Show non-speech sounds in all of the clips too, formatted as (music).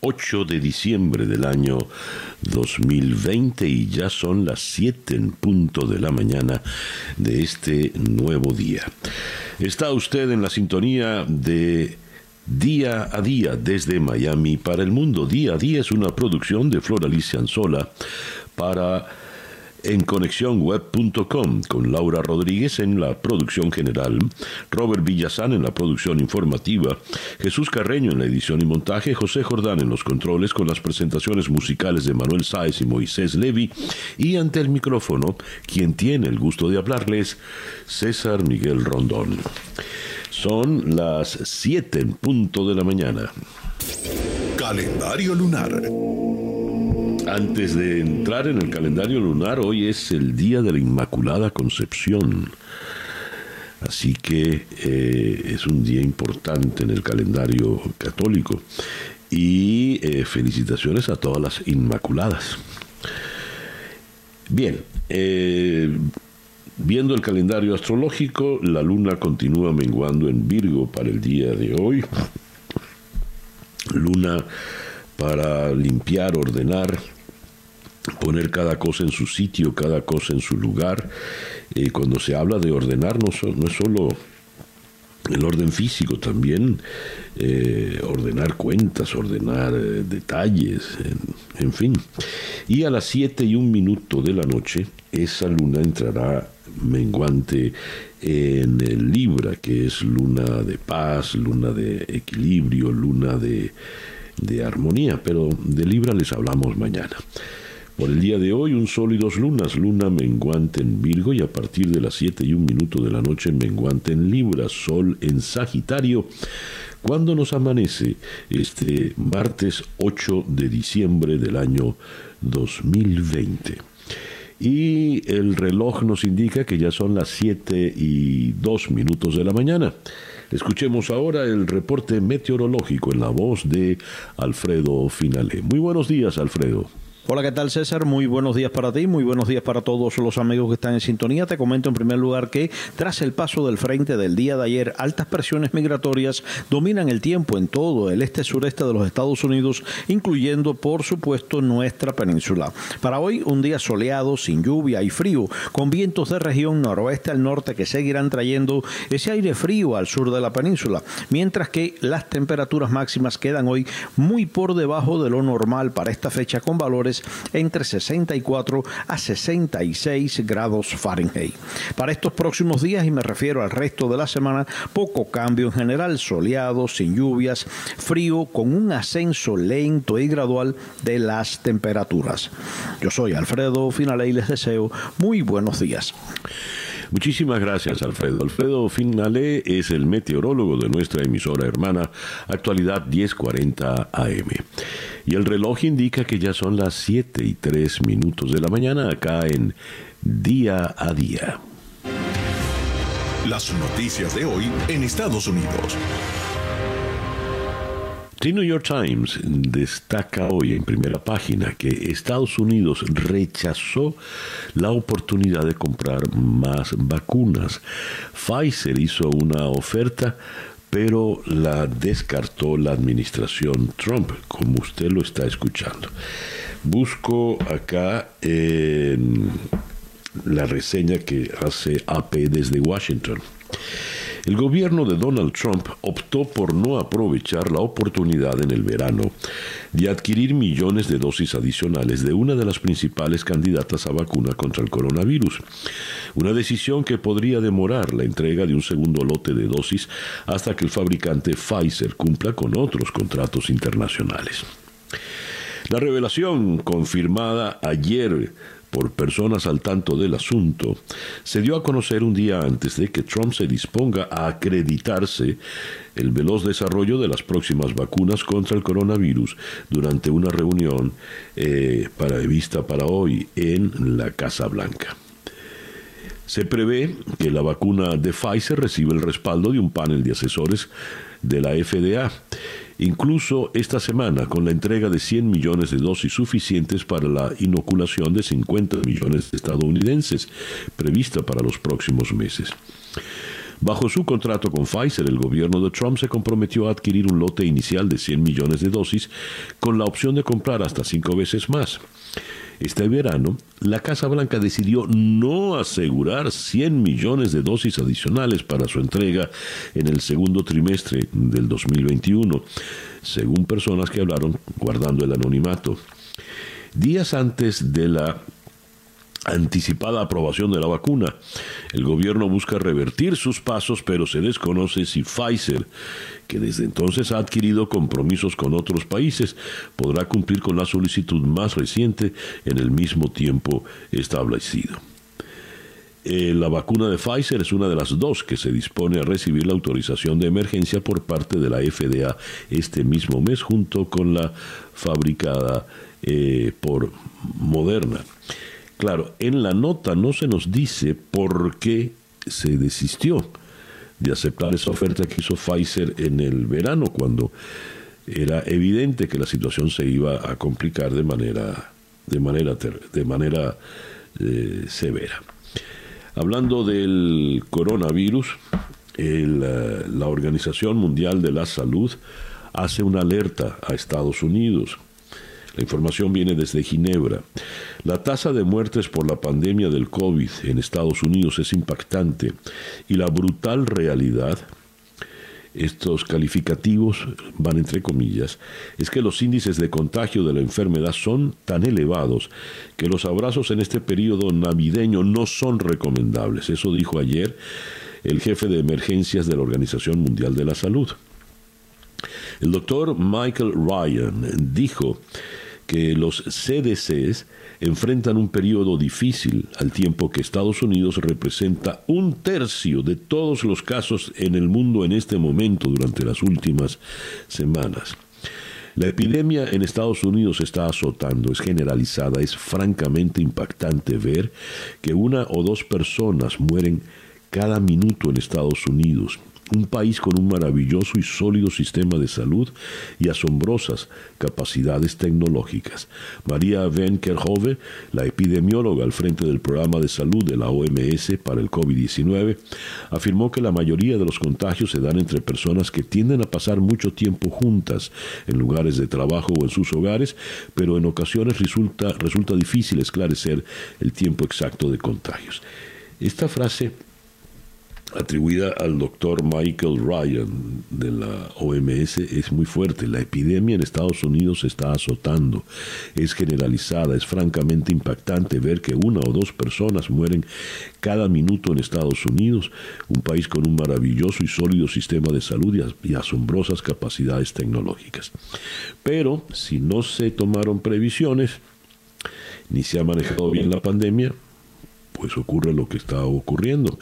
8 de diciembre del año 2020 y ya son las 7 en punto de la mañana de este nuevo día. Está usted en la sintonía de Día a Día desde Miami para el mundo. Día a Día es una producción de Flor Alicia Anzola para en conexionweb.com con Laura Rodríguez en la producción general, Robert Villazán en la producción informativa, Jesús Carreño en la edición y montaje, José Jordán en los controles con las presentaciones musicales de Manuel Sáez y Moisés Levi y ante el micrófono, quien tiene el gusto de hablarles, César Miguel Rondón. Son las 7 en punto de la mañana. Calendario lunar. Antes de entrar en el calendario lunar, hoy es el día de la Inmaculada Concepción. Así que eh, es un día importante en el calendario católico. Y eh, felicitaciones a todas las Inmaculadas. Bien, eh, viendo el calendario astrológico, la luna continúa menguando en Virgo para el día de hoy. Luna para limpiar, ordenar, poner cada cosa en su sitio, cada cosa en su lugar. Eh, cuando se habla de ordenar, no, no es solo el orden físico, también eh, ordenar cuentas, ordenar eh, detalles, en, fin. Y a las 7 y un minuto de la noche, esa luna entrará menguante en el Libra, que es luna de paz, luna de equilibrio, luna de armonía, pero de Libra les hablamos mañana. Por el día de hoy, un sol y dos lunas, luna menguante en Virgo y a partir de las 7 y un minuto de la noche menguante en Libra, sol en Sagitario. Cuando nos amanece este martes 8 de diciembre del año 2020. Y el reloj nos indica que ya son las 7 y 2 minutos de la mañana. Escuchemos ahora el reporte meteorológico en la voz de Alfredo Finale. Muy buenos días, Alfredo. Hola, ¿qué tal César? Muy buenos días para ti, muy buenos días para todos los amigos que están en sintonía. Te comento en primer lugar que tras el paso del frente del día de ayer, altas presiones migratorias dominan el tiempo en todo el este-sureste de los Estados Unidos, incluyendo por supuesto nuestra península. Para hoy, un día soleado, sin lluvia y frío, con vientos de región noroeste al norte que seguirán trayendo ese aire frío al sur de la península, mientras que las temperaturas máximas quedan hoy muy por debajo de lo normal para esta fecha con valores entre 64 a 66 grados Fahrenheit. Para estos próximos días, y me refiero al resto de la semana, poco cambio en general, soleado, sin lluvias, frío, con un ascenso lento y gradual de las temperaturas. Yo soy Alfredo Finale y les deseo muy buenos días. Muchísimas gracias, Alfredo. Alfredo Finale es el meteorólogo de nuestra emisora hermana, actualidad 1040 AM. Y el reloj indica que ya son las 7 y 3 minutos de la mañana acá en Día a Día. Las noticias de hoy en Estados Unidos. The New York Times destaca hoy en primera página que Estados Unidos rechazó la oportunidad de comprar más vacunas. Pfizer hizo una oferta, pero la descartó la administración Trump, como usted lo está escuchando. Busco acá la reseña que hace AP desde Washington. El gobierno de Donald Trump optó por no aprovechar la oportunidad en el verano de adquirir millones de dosis adicionales de una de las principales candidatas a vacuna contra el coronavirus. Una decisión que podría demorar la entrega de un segundo lote de dosis hasta que el fabricante Pfizer cumpla con otros contratos internacionales. La revelación confirmada ayer por personas al tanto del asunto, se dio a conocer un día antes de que Trump se disponga a acreditarse el veloz desarrollo de las próximas vacunas contra el coronavirus durante una reunión eh, para, vista para hoy en la Casa Blanca. Se prevé que la vacuna de Pfizer reciba el respaldo de un panel de asesores de la FDA incluso esta semana con la entrega de 100 millones de dosis suficientes para la inoculación de 50 millones de estadounidenses, prevista para los próximos meses. Bajo su contrato con Pfizer, el gobierno de Trump se comprometió a adquirir un lote inicial de 100 millones de dosis con la opción de comprar hasta cinco veces más. Este verano, la Casa Blanca decidió no asegurar 100 millones de dosis adicionales para su entrega en el segundo trimestre del 2021, según personas que hablaron guardando el anonimato. Días antes de la anticipada aprobación de la vacuna. El gobierno busca revertir sus pasos, pero se desconoce si Pfizer, que desde entonces ha adquirido compromisos con otros países, podrá cumplir con la solicitud más reciente en el mismo tiempo establecido. Eh, la vacuna de Pfizer es una de las dos que se dispone a recibir la autorización de emergencia por parte de la FDA este mismo mes, junto con la fabricada eh, por Moderna. Claro, en la nota no se nos dice por qué se desistió de aceptar esa oferta que hizo Pfizer en el verano, cuando era evidente que la situación se iba a complicar de manera, de manera, de manera eh, severa. Hablando del coronavirus, la Organización Mundial de la Salud hace una alerta a Estados Unidos la información viene desde Ginebra. La tasa de muertes por la pandemia del COVID en Estados Unidos es impactante y la brutal realidad, estos calificativos van entre comillas, es que los índices de contagio de la enfermedad son tan elevados que los abrazos en este periodo navideño no son recomendables. Eso dijo ayer el jefe de emergencias de la Organización Mundial de la Salud. El doctor Michael Ryan dijo que los CDCs enfrentan un periodo difícil al tiempo que Estados Unidos representa un tercio de todos los casos en el mundo en este momento durante las últimas semanas. La epidemia en Estados Unidos está azotando, es generalizada, es francamente impactante ver que una o dos personas mueren cada minuto en Estados Unidos un país con un maravilloso y sólido sistema de salud y asombrosas capacidades tecnológicas. María Van Kerhove, la epidemióloga al frente del programa de salud de la OMS para el COVID-19, afirmó que la mayoría de los contagios se dan entre personas que tienden a pasar mucho tiempo juntas en lugares de trabajo o en sus hogares, pero en ocasiones resulta, resulta difícil esclarecer el tiempo exacto de contagios. Esta frase atribuida al doctor Michael Ryan de la OMS es muy fuerte. La epidemia en Estados Unidos se está azotando, es generalizada, es francamente impactante ver que una o dos personas mueren cada minuto en Estados Unidos, un país con un maravilloso y sólido sistema de salud y asombrosas capacidades tecnológicas. Pero si no se tomaron previsiones, ni se ha manejado bien la pandemia, pues ocurre lo que está ocurriendo.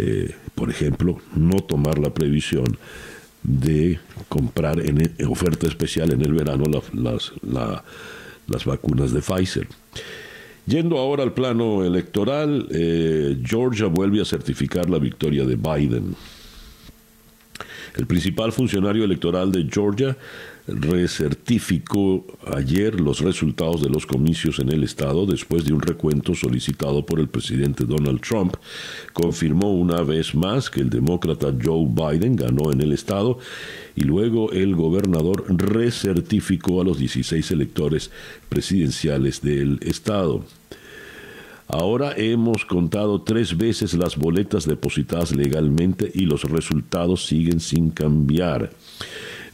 Eh, por ejemplo, no tomar la previsión de comprar en, oferta especial en el verano las, las vacunas de Pfizer. Yendo ahora al plano electoral, eh, Georgia vuelve a certificar la victoria de Biden. El principal funcionario electoral de Georgia recertificó ayer los resultados de los comicios en el estado después de un recuento solicitado por el presidente Donald Trump. Confirmó una vez más que el demócrata Joe Biden ganó en el estado y luego el gobernador recertificó a los 16 electores presidenciales del estado. Ahora hemos contado tres veces las boletas depositadas legalmente y los resultados siguen sin cambiar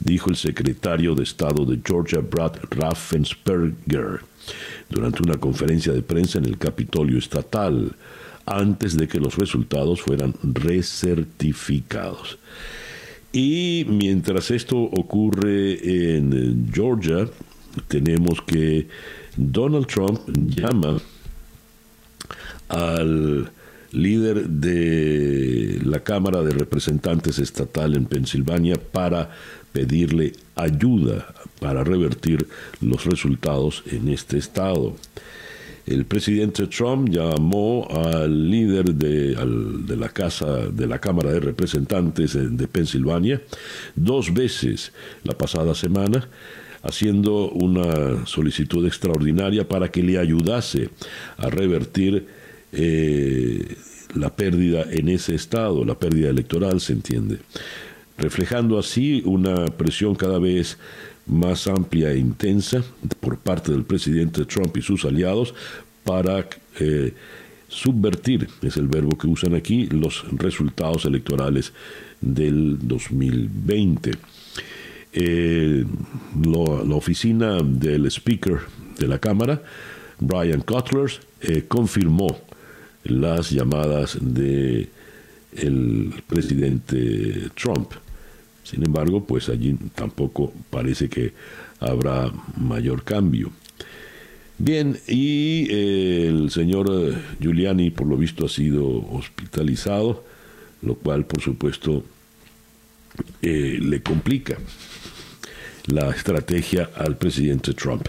dijo el secretario de Estado de Georgia, Brad Raffensperger, durante una conferencia de prensa en el Capitolio Estatal, antes de que los resultados fueran recertificados. Y mientras esto ocurre en Georgia, tenemos que Donald Trump llama al líder de la Cámara de Representantes Estatal en Pensilvania para pedirle ayuda para revertir los resultados en este estado. El presidente Trump llamó al líder de, la casa de la Cámara de Representantes de Pensilvania dos veces la pasada semana haciendo una solicitud extraordinaria para que le ayudase a revertir eh, la pérdida en ese estado, la pérdida electoral, se entiende, reflejando así una presión cada vez más amplia e intensa por parte del presidente Trump y sus aliados para eh, subvertir, es el verbo que usan aquí, los resultados electorales del 2020. Eh, la oficina del Speaker de la Cámara, Brian Cutler, eh, confirmó las llamadas de presidente Trump. Sin embargo, pues allí tampoco parece que habrá mayor cambio. Bien, y eh, el señor Giuliani, por lo visto, ha sido hospitalizado, lo cual, por supuesto, le complica la estrategia al presidente Trump.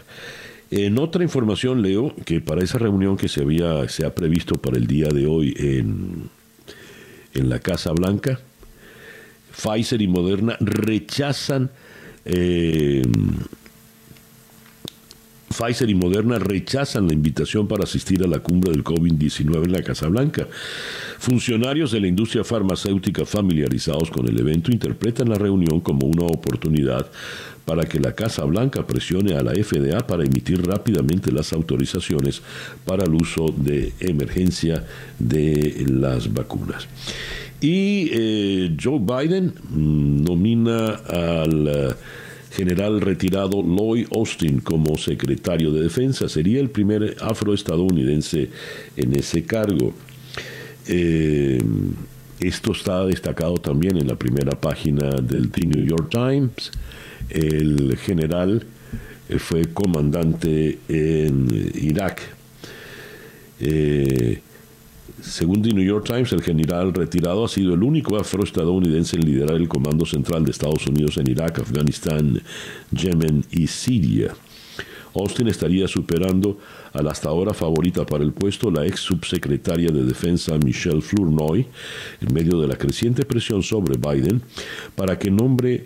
En otra información leo que para esa reunión que se había se ha previsto para el día de hoy en, en la Casa Blanca, Pfizer y Moderna rechazan eh, Pfizer y Moderna rechazan la invitación para asistir a la cumbre del COVID-19 en la Casa Blanca. Funcionarios de la industria farmacéutica familiarizados con el evento interpretan la reunión como una oportunidad para que la Casa Blanca presione a la FDA para emitir rápidamente las autorizaciones para el uso de emergencia de las vacunas. Y eh, Joe Biden nomina al eh, general retirado Lloyd Austin como secretario de defensa. Sería el primer afroestadounidense en ese cargo. Eh, esto está destacado también en la primera página del The New York Times. El general eh, fue comandante en Irak. Según The New York Times, el general retirado ha sido el único afroestadounidense en liderar el Comando Central de Estados Unidos en Irak, Afganistán, Yemen y Siria. Austin estaría superando a la hasta ahora favorita para el puesto, la ex subsecretaria de Defensa Michelle Flournoy, en medio de la creciente presión sobre Biden para que nombre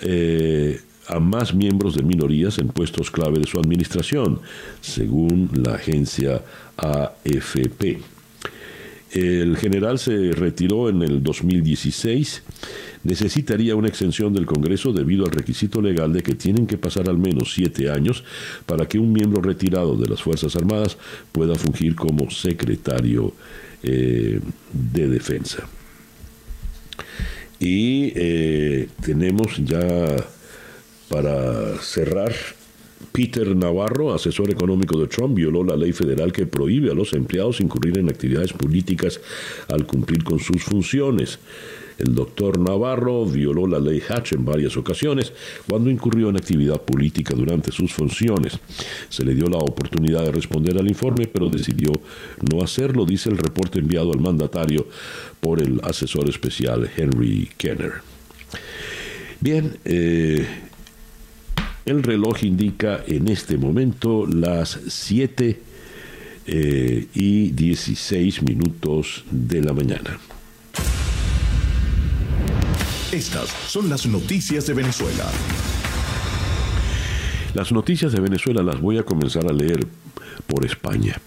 eh, a más miembros de minorías en puestos clave de su administración, según la agencia AFP. El general se retiró en el 2016. Necesitaría una exención del Congreso debido al requisito legal de que tienen que pasar al menos siete años para que un miembro retirado de las Fuerzas Armadas pueda fungir como secretario eh, de defensa. Y eh, tenemos ya para cerrar Peter Navarro, asesor económico de Trump, violó la ley federal que prohíbe a los empleados incurrir en actividades políticas al cumplir con sus funciones. El doctor Navarro violó la ley Hatch en varias ocasiones cuando incurrió en actividad política durante sus funciones. Se le dio la oportunidad de responder al informe, pero decidió no hacerlo, dice el reporte enviado al mandatario por el asesor especial Henry Kenner. Bien, eh, el reloj indica en este momento las 7 eh, y 16 minutos de la mañana. Estas son las noticias de Venezuela. Las noticias de Venezuela las voy a comenzar a leer por España,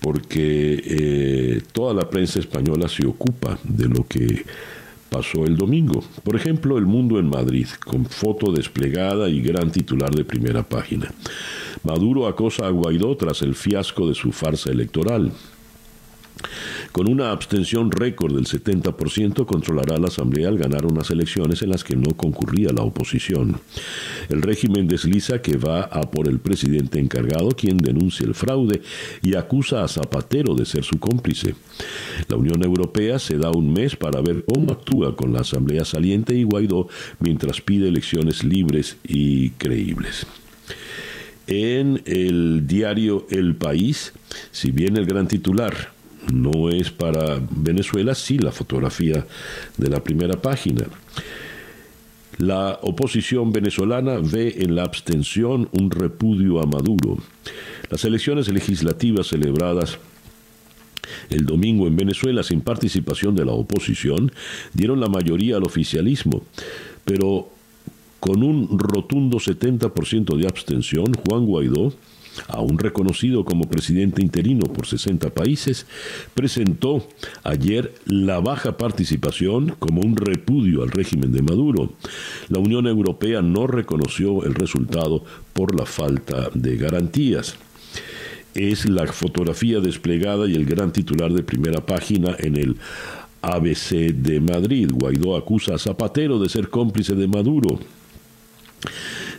porque eh, toda la prensa española se ocupa de lo que pasó el domingo. Por ejemplo, El Mundo en Madrid, con foto desplegada y gran titular de primera página. Maduro acosa a Guaidó tras el fiasco de su farsa electoral. Con una abstención récord del 70%, controlará la Asamblea al ganar unas elecciones en las que no concurría la oposición. El régimen desliza que va a por el presidente encargado, quien denuncia el fraude y acusa a Zapatero de ser su cómplice. La Unión Europea se da un mes para ver cómo actúa con la Asamblea saliente y Guaidó mientras pide elecciones libres y creíbles. En el diario El País, si bien el gran titular no es para Venezuela, sí la fotografía de la primera página. La oposición venezolana ve en la abstención un repudio a Maduro. Las elecciones legislativas celebradas el domingo en Venezuela sin participación de la oposición dieron la mayoría al oficialismo, pero con un rotundo 70% de abstención, Juan Guaidó aún reconocido como presidente interino por 60 países, presentó ayer la baja participación como un repudio al régimen de Maduro. La Unión Europea no reconoció el resultado por la falta de garantías es la fotografía desplegada y el gran titular de primera página en el ABC de Madrid. Guaidó acusa a Zapatero de ser cómplice de Maduro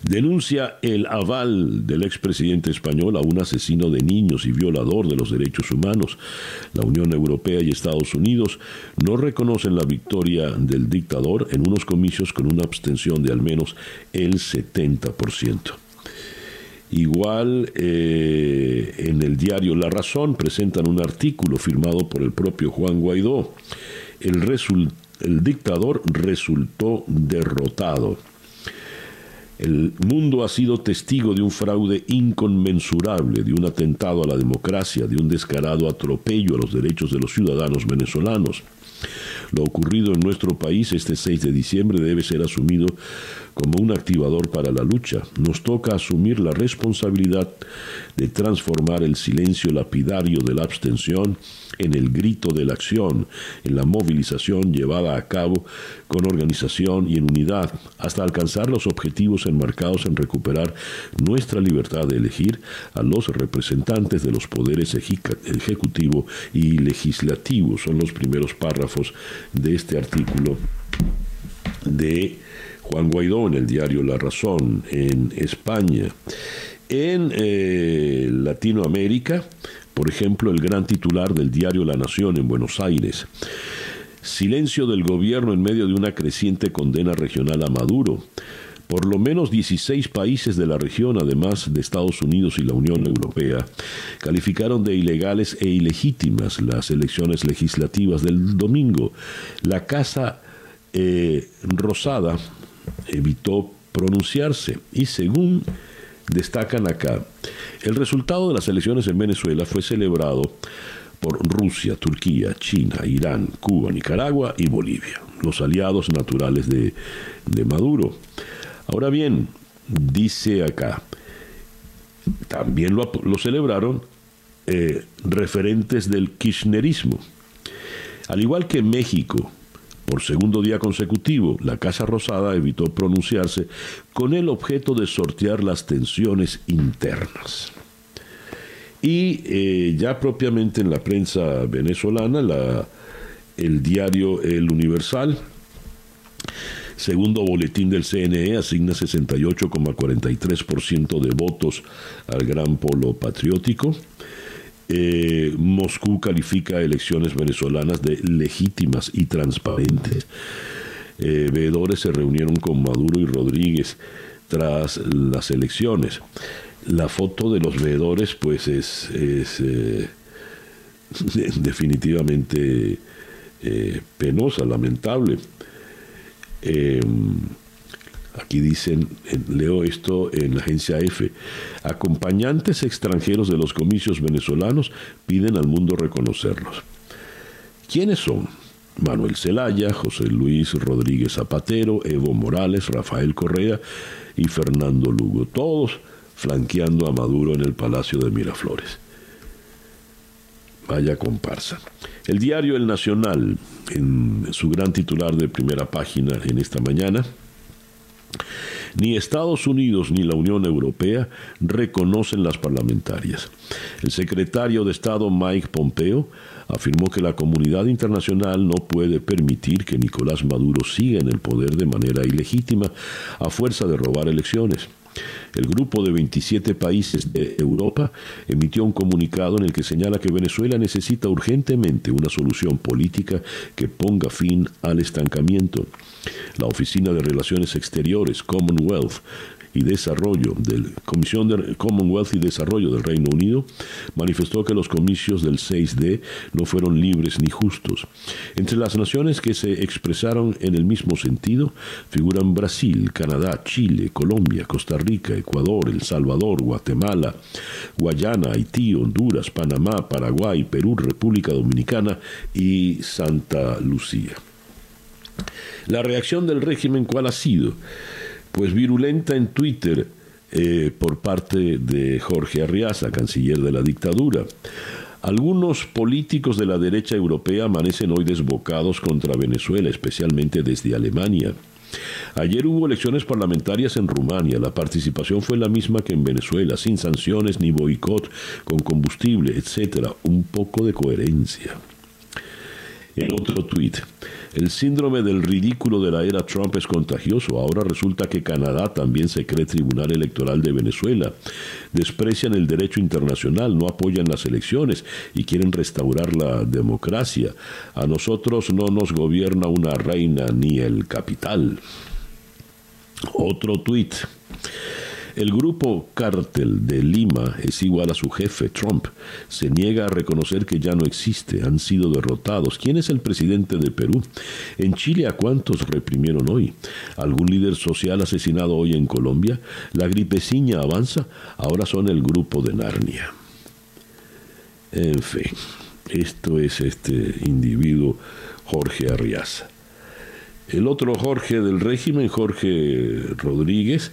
denuncia el aval del expresidente español a un asesino de niños y violador de los derechos humanos. La Unión Europea y Estados Unidos no reconocen la victoria del dictador en unos comicios con una abstención de al menos el 70%. Igual eh, en el diario La Razón presentan un artículo firmado por el propio Juan Guaidó. El, el dictador resultó derrotado. El mundo ha sido testigo de un fraude inconmensurable, de un atentado a la democracia, de un descarado atropello a los derechos de los ciudadanos venezolanos. Lo ocurrido en nuestro país este 6 de diciembre debe ser asumido como un activador para la lucha. Nos toca asumir la responsabilidad de transformar el silencio lapidario de la abstención en el grito de la acción, en la movilización llevada a cabo con organización y en unidad, hasta alcanzar los objetivos enmarcados en recuperar nuestra libertad de elegir a los representantes de los poderes ejecutivo y legislativo. Son los primeros párrafos de este artículo de Juan Guaidó en el diario La Razón en España. En eh, Latinoamérica, por ejemplo, el gran titular del diario La Nación en Buenos Aires. Silencio del gobierno en medio de una creciente condena regional a Maduro. Por lo menos 16 países de la región, además de Estados Unidos y la Unión Europea, calificaron de ilegales e ilegítimas las elecciones legislativas del domingo. La Casa eh, Rosada evitó pronunciarse y según destacan acá, el resultado de las elecciones en Venezuela fue celebrado por Rusia, Turquía, China, Irán, Cuba, Nicaragua y Bolivia, los aliados naturales de, Maduro. Ahora bien, dice acá, también lo, celebraron eh, referentes del kirchnerismo. Al igual que México, por segundo día consecutivo, la Casa Rosada evitó pronunciarse con el objeto de sortear las tensiones internas. Y eh, ya propiamente en la prensa venezolana, la, el diario El Universal, segundo boletín del CNE, asigna 68,43% de votos al gran polo patriótico. Eh, Moscú califica elecciones venezolanas de legítimas y transparentes. Eh, veedores se reunieron con Maduro y Rodríguez tras las elecciones. La foto de los veedores, pues, es, eh, (laughs) definitivamente penosa, lamentable. Aquí dicen, leo esto en la agencia F, acompañantes extranjeros de los comicios venezolanos piden al mundo reconocerlos. ¿Quiénes son? Manuel Zelaya, José Luis Rodríguez Zapatero, Evo Morales, Rafael Correa y Fernando Lugo, todos flanqueando a Maduro en el Palacio de Miraflores. Vaya comparsa. El diario El Nacional, en su gran titular de primera página en esta mañana, ni Estados Unidos ni la Unión Europea reconocen las parlamentarias. El secretario de Estado Mike Pompeo afirmó que la comunidad internacional no puede permitir que Nicolás Maduro siga en el poder de manera ilegítima a fuerza de robar elecciones. El grupo de 27 países de Europa emitió un comunicado en el que señala que Venezuela necesita urgentemente una solución política que ponga fin al estancamiento. La Oficina de Relaciones Exteriores, Commonwealth, y Desarrollo del Comisión de Commonwealth y Desarrollo del Reino Unido manifestó que los comicios del 6D no fueron libres ni justos. Entre las naciones que se expresaron en el mismo sentido figuran Brasil, Canadá, Chile, Colombia, Costa Rica, Ecuador, El Salvador, Guatemala, Guayana, Haití, Honduras, Panamá, Paraguay, Perú, República Dominicana y Santa Lucía. La reacción del régimen, ¿cuál ha sido? Pues virulenta en Twitter eh, por parte de Jorge Arriaza, canciller de la dictadura. Algunos políticos de la derecha europea amanecen hoy desbocados contra Venezuela, especialmente desde Alemania. Ayer hubo elecciones parlamentarias en Rumania. La participación fue la misma que en Venezuela, sin sanciones ni boicot, con combustible, etcétera. Un poco de coherencia. En otro tuit, el síndrome del ridículo de la era Trump es contagioso. Ahora resulta que Canadá también se cree tribunal electoral de Venezuela. Desprecian el derecho internacional, no apoyan las elecciones y quieren restaurar la democracia. A nosotros no nos gobierna una reina ni el capital. Otro tuit. El grupo cártel de Lima es igual a su jefe, Trump. Se niega a reconocer que ya no existe, han sido derrotados. ¿Quién es el presidente de Perú? En Chile, ¿a cuántos reprimieron hoy? ¿Algún líder social asesinado hoy en Colombia? La gripeciña avanza, ahora son el grupo de Narnia. En fin, esto es este individuo Jorge Arriaza. El otro Jorge del régimen, Jorge Rodríguez,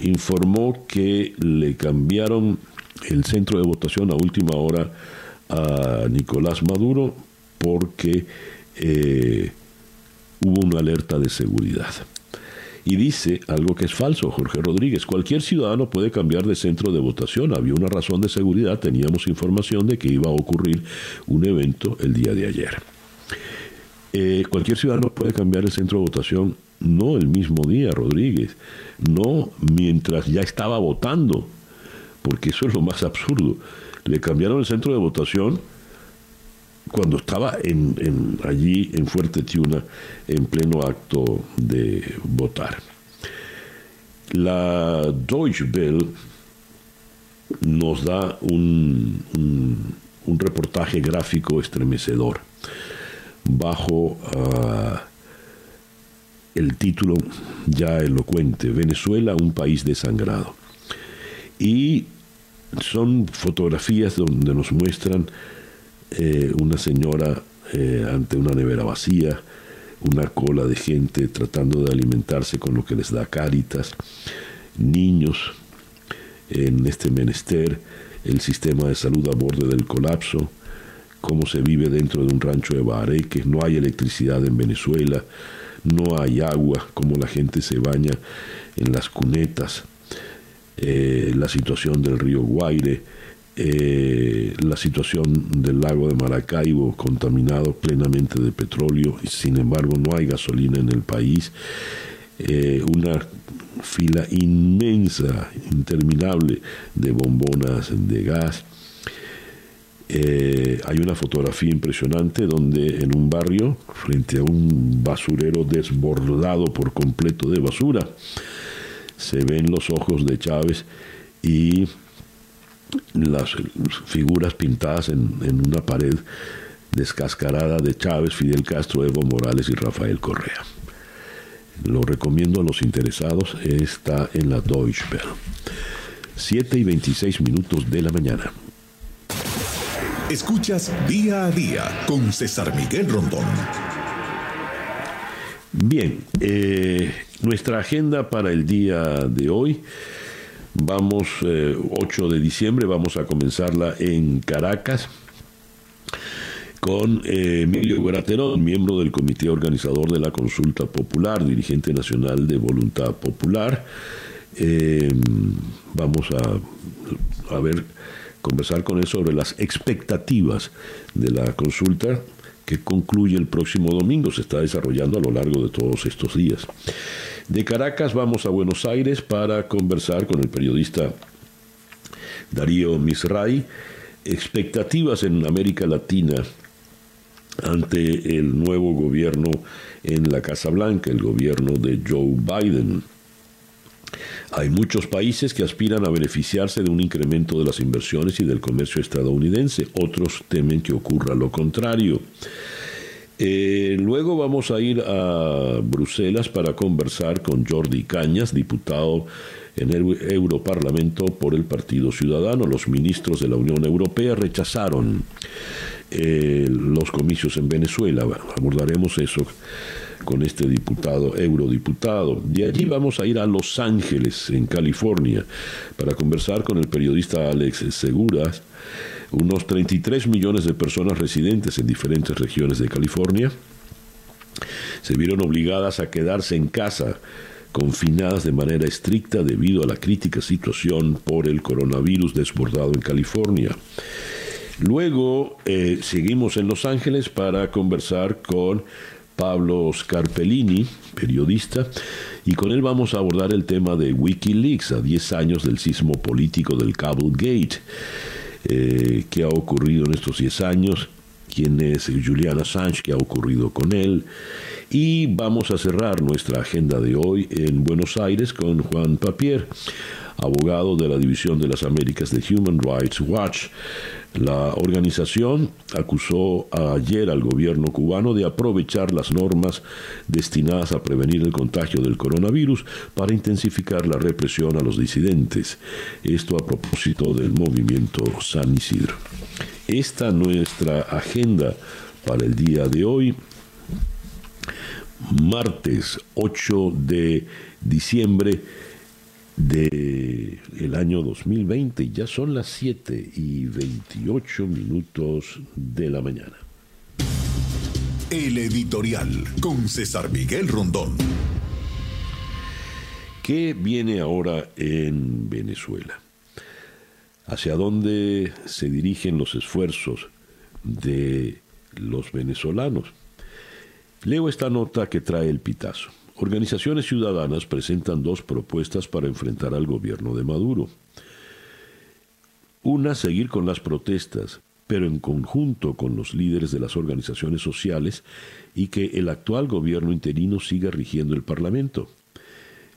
informó que le cambiaron el centro de votación a última hora a Nicolás Maduro porque eh, hubo una alerta de seguridad. Y dice algo que es falso, Jorge Rodríguez, cualquier ciudadano puede cambiar de centro de votación. Había una razón de seguridad, teníamos información de que iba a ocurrir un evento el día de ayer. Eh, cualquier ciudadano puede cambiar el centro de votación no el mismo día, Rodríguez, no mientras ya estaba votando, porque eso es lo más absurdo. Le cambiaron el centro de votación cuando estaba allí en Fuerte Tiuna en pleno acto de votar. La Deutsche Welle nos da un, un, reportaje gráfico estremecedor bajo ah, el título ya elocuente, Venezuela, un país desangrado. Y son fotografías donde nos muestran eh, una señora eh, ante una nevera vacía, una cola de gente tratando de alimentarse con lo que les da Cáritas, niños en este menester, el sistema de salud a borde del colapso, cómo se vive dentro de un rancho de Bareque, no hay electricidad en Venezuela, no hay agua, como la gente se baña en las cunetas, eh, la situación del río Guaire, eh, la situación del lago de Maracaibo contaminado plenamente de petróleo y sin embargo no hay gasolina en el país, eh, una fila inmensa, interminable de bombonas de gas, eh, hay una fotografía impresionante donde en un barrio, frente a un basurero desbordado por completo de basura, se ven los ojos de Chávez y las figuras pintadas en, una pared descascarada de Chávez, Fidel Castro, Evo Morales y Rafael Correa. Lo recomiendo a los interesados, está en la Deutsche Welle. 7 y 26 minutos de la mañana. Escuchas día a día con César Miguel Rondón. Bien, eh, nuestra agenda para el día de hoy. Vamos, 8 eh, de diciembre, vamos a comenzarla en Caracas con eh, Emilio Gueraterón, miembro del comité organizador de la consulta popular, dirigente nacional de Voluntad Popular. vamos a, a ver conversar con él sobre las expectativas de la consulta que concluye el próximo domingo, se está desarrollando a lo largo de todos estos días. De Caracas vamos a Buenos Aires para conversar con el periodista Darío Misray, expectativas en América Latina ante el nuevo gobierno en la Casa Blanca, el gobierno de Joe Biden. Hay muchos países que aspiran a beneficiarse de un incremento de las inversiones y del comercio estadounidense. Otros temen que ocurra lo contrario. Eh, luego vamos a ir a Bruselas para conversar con Jordi Cañas, diputado en el Europarlamento por el Partido Ciudadano. Los ministros de la Unión Europea rechazaron eh, los comicios en Venezuela. Abordaremos eso con este diputado, eurodiputado. De allí vamos a ir a Los Ángeles, en California, para conversar con el periodista Alex Seguras. Unos 33 millones de personas residentes en diferentes regiones de California se vieron obligadas a quedarse en casa confinadas de manera estricta debido a la crítica situación por el coronavirus desbordado en California. Luego eh, seguimos en Los Ángeles para conversar con Pablo Scarpellini, periodista, y con él vamos a abordar el tema de Wikileaks a 10 años del sismo político del Cablegate. Eh, qué ha ocurrido en estos 10 años, quién es Julian Assange, qué ha ocurrido con él. Y vamos a cerrar nuestra agenda de hoy en Buenos Aires con Juan Papier, abogado de la División de las Américas de Human Rights Watch. La organización acusó ayer al gobierno cubano de aprovechar las normas destinadas a prevenir el contagio del coronavirus para intensificar la represión a los disidentes. Esto a propósito del movimiento San Isidro. Esta nuestra agenda para el día de hoy, martes 8 de diciembre de el año 2020. Ya son las 7 y 28 minutos de la mañana. El editorial con César Miguel Rondón. ¿Qué viene ahora en Venezuela? ¿Hacia dónde se dirigen los esfuerzos de los venezolanos? Leo esta nota que trae el pitazo. Organizaciones ciudadanas presentan dos propuestas para enfrentar al gobierno de Maduro. Una, seguir con las protestas, pero en conjunto con los líderes de las organizaciones sociales y que el actual gobierno interino siga rigiendo el Parlamento.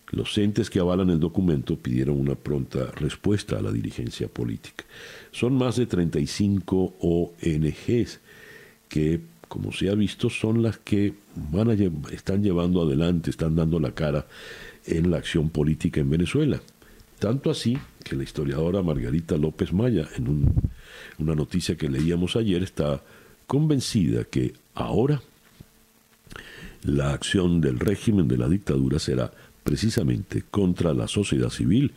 Los entes que avalan el documento pidieron una pronta respuesta a la dirigencia política. Son más de 35 ONGs que como se ha visto, son las que van a están llevando adelante, están dando la cara en la acción política en Venezuela. Tanto así que la historiadora Margarita López Maya, en una noticia que leíamos ayer, está convencida que ahora la acción del régimen de la dictadura será precisamente contra la sociedad civil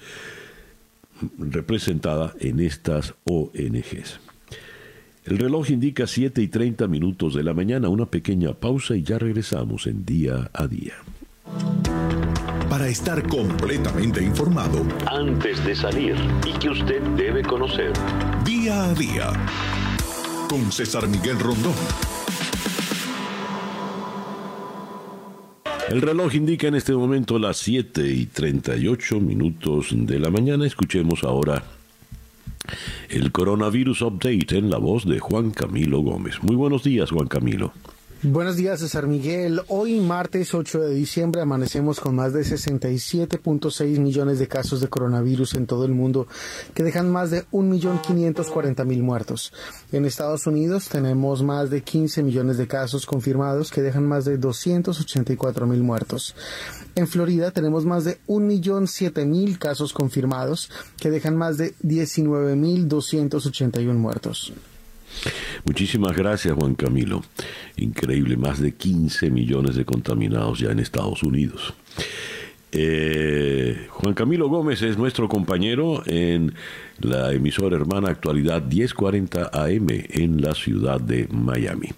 representada en estas ONGs. El reloj indica 7 y 30 minutos de la mañana, una pequeña pausa y ya regresamos en día a día. Para estar completamente informado, antes de salir y que usted debe conocer, día a día, con César Miguel Rondón. El reloj indica en este momento las 7 y 38 minutos de la mañana. Escuchemos ahora el coronavirus update en la voz de Juan Camilo Gómez. Muy buenos días, Juan Camilo. Buenos días, César Miguel. Hoy, martes 8 de diciembre, amanecemos con más de 67.6 millones de casos de coronavirus en todo el mundo, que dejan más de 1.540.000 muertos. En Estados Unidos tenemos más de 15 millones de casos confirmados, que dejan más de 284.000 muertos. En Florida tenemos más de 1.007.000 casos confirmados, que dejan más de 19.281 muertos. Muchísimas gracias, Juan Camilo. Increíble, más de 15 millones de contaminados ya en Estados Unidos. Eh, Juan Camilo Gómez es nuestro compañero en la emisora hermana Actualidad 1040 AM en la ciudad de Miami.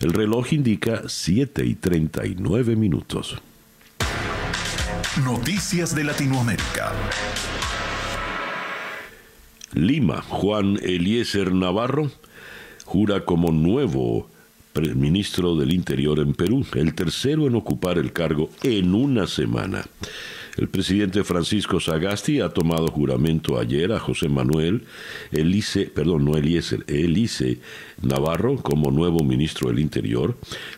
El reloj indica 7 y 39 minutos. Noticias de Latinoamérica. Lima, Juan Eliezer Navarro jura como nuevo ministro del Interior en Perú, el tercero en ocupar el cargo en una semana. El presidente Francisco Sagasti ha tomado juramento ayer a José Manuel Elice, perdón, no Eliezer, Elice Navarro como nuevo ministro del Interior,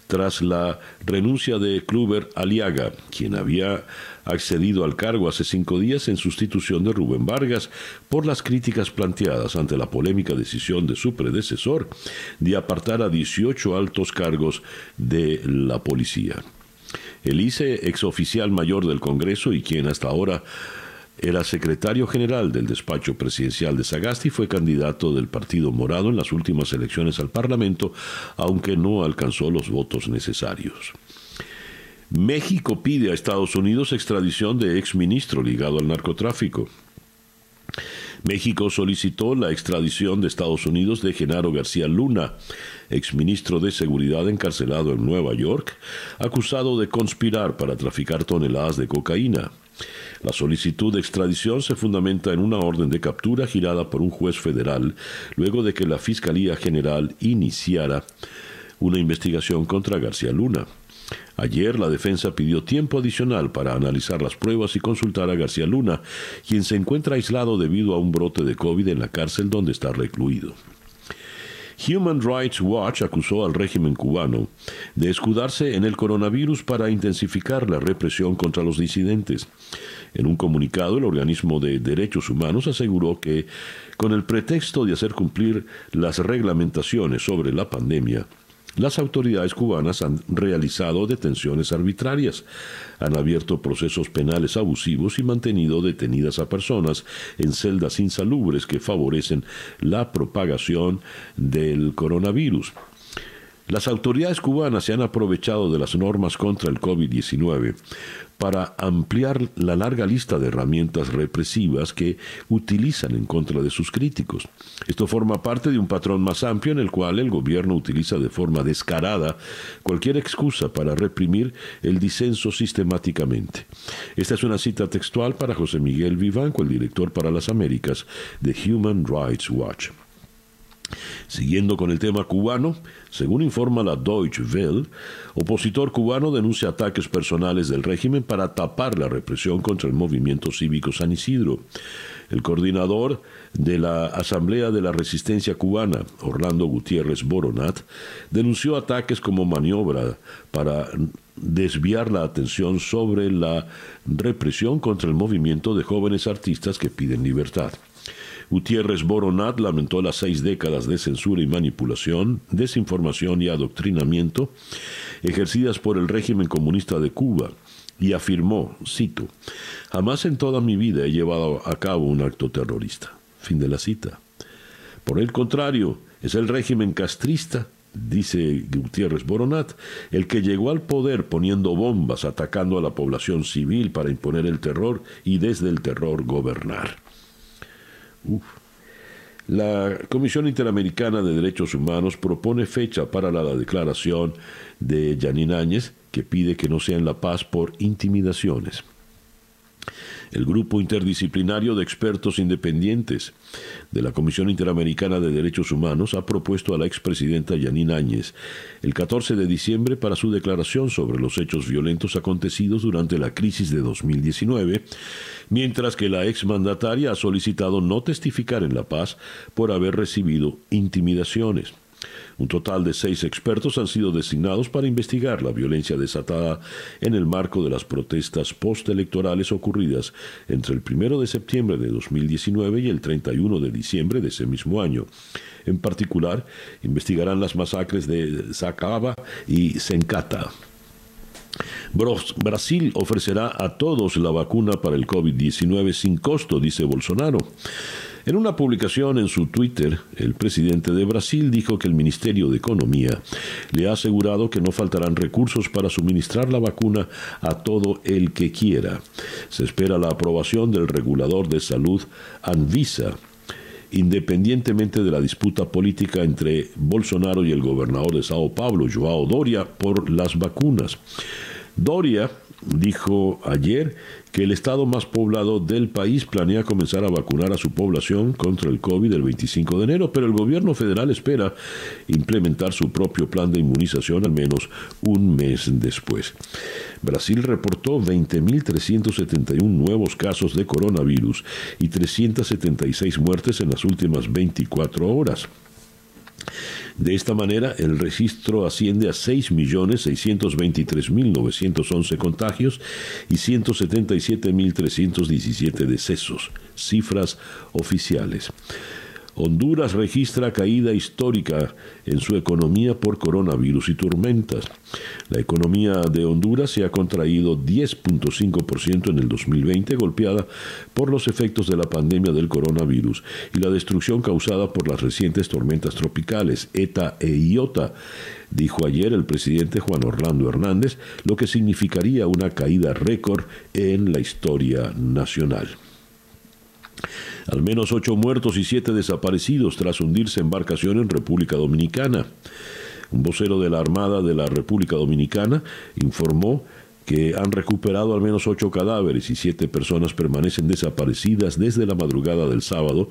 tras la renuncia de Kluber Aliaga, quien había accedido al cargo hace cinco días en sustitución de Rubén Vargas por las críticas planteadas ante la polémica decisión de su predecesor de apartar a 18 altos cargos de la policía. El ICE, exoficial mayor del Congreso y quien hasta ahora era secretario general del despacho presidencial de Sagasti, fue candidato del Partido Morado en las últimas elecciones al Parlamento, aunque no alcanzó los votos necesarios. México pide a Estados Unidos extradición de exministro ligado al narcotráfico. México solicitó la extradición de Estados Unidos de Genaro García Luna, exministro de Seguridad encarcelado en Nueva York, acusado de conspirar para traficar toneladas de cocaína. La solicitud de extradición se fundamenta en una orden de captura girada por un juez federal luego de que la Fiscalía General iniciara una investigación contra García Luna. Ayer la defensa pidió tiempo adicional para analizar las pruebas y consultar a García Luna, quien se encuentra aislado debido a un brote de COVID en la cárcel donde está recluido. Human Rights Watch acusó al régimen cubano de escudarse en el coronavirus para intensificar la represión contra los disidentes. En un comunicado, el organismo de derechos humanos aseguró que, con el pretexto de hacer cumplir las reglamentaciones sobre la pandemia, las autoridades cubanas han realizado detenciones arbitrarias, han abierto procesos penales abusivos y mantenido detenidas a personas en celdas insalubres que favorecen la propagación del coronavirus. Las autoridades cubanas se han aprovechado de las normas contra el COVID-19 para ampliar la larga lista de herramientas represivas que utilizan en contra de sus críticos. Esto forma parte de un patrón más amplio en el cual el gobierno utiliza de forma descarada cualquier excusa para reprimir el disenso sistemáticamente. Esta es una cita textual para José Miguel Vivanco, el director para las Américas de Human Rights Watch. Siguiendo con el tema cubano, según informa la Deutsche Welle, opositor cubano denuncia ataques personales del régimen para tapar la represión contra el movimiento cívico San Isidro. El coordinador de la Asamblea de la Resistencia Cubana, Orlando Gutiérrez Boronat, denunció ataques como maniobra para desviar la atención sobre la represión contra el movimiento de jóvenes artistas que piden libertad. Gutiérrez Boronat lamentó las seis décadas de censura y manipulación, desinformación y adoctrinamiento ejercidas por el régimen comunista de Cuba y afirmó, cito, jamás en toda mi vida he llevado a cabo un acto terrorista. Fin de la cita. Por el contrario, es el régimen castrista dice Gutiérrez Boronat, el que llegó al poder poniendo bombas, atacando a la población civil para imponer el terror y desde el terror gobernar. La Comisión Interamericana de Derechos Humanos propone fecha para la declaración de Janine Áñez, que pide que no sea en La Paz por intimidaciones. El grupo interdisciplinario de expertos independientes de la Comisión Interamericana de Derechos Humanos ha propuesto a la expresidenta Yanine Áñez el 14 de diciembre para su declaración sobre los hechos violentos acontecidos durante la crisis de 2019, mientras que la exmandataria ha solicitado no testificar en La Paz por haber recibido intimidaciones. Un total de seis expertos han sido designados para investigar la violencia desatada en el marco de las protestas postelectorales ocurridas entre el 1 de septiembre de 2019 y el 31 de diciembre de ese mismo año. En particular, investigarán las masacres de Sacaba y Sencata. Brasil ofrecerá a todos la vacuna para el COVID-19 sin costo, dice Bolsonaro. En una publicación en su Twitter, el presidente de Brasil dijo que el Ministerio de Economía le ha asegurado que no faltarán recursos para suministrar la vacuna a todo el que quiera. Se espera la aprobación del regulador de salud Anvisa independientemente de la disputa política entre Bolsonaro y el gobernador de Sao Paulo, Joao Doria, por las vacunas. Doria dijo ayer que el estado más poblado del país planea comenzar a vacunar a su población contra el COVID el 25 de enero, pero el gobierno federal espera implementar su propio plan de inmunización al menos un mes después. Brasil reportó 20.371 nuevos casos de coronavirus y 376 muertes en las últimas 24 horas. De esta manera, el registro asciende a 6.623.911 contagios y 177.317 decesos, cifras oficiales. Honduras registra caída histórica en su economía por coronavirus y tormentas. La economía de Honduras se ha contraído 10.5% en el 2020, golpeada por los efectos de la pandemia del coronavirus y la destrucción causada por las recientes tormentas tropicales ETA e IOTA, dijo ayer el presidente Juan Orlando Hernández, lo que significaría una caída récord en la historia nacional. Al menos ocho muertos y siete desaparecidos tras hundirse embarcación en República Dominicana. Un vocero de la Armada de la República Dominicana informó que han recuperado al menos ocho cadáveres y siete personas permanecen desaparecidas desde la madrugada del sábado,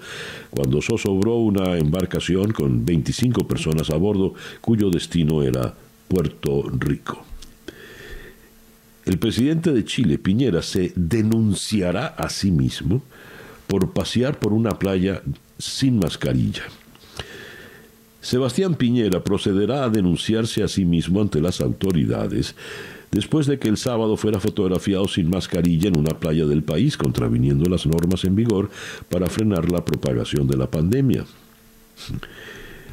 cuando zozobró una embarcación con 25 personas a bordo, cuyo destino era Puerto Rico. El presidente de Chile, Piñera, se denunciará a sí mismo por pasear por una playa sin mascarilla. Sebastián Piñera procederá a denunciarse a sí mismo ante las autoridades después de que el sábado fuera fotografiado sin mascarilla en una playa del país, contraviniendo las normas en vigor para frenar la propagación de la pandemia.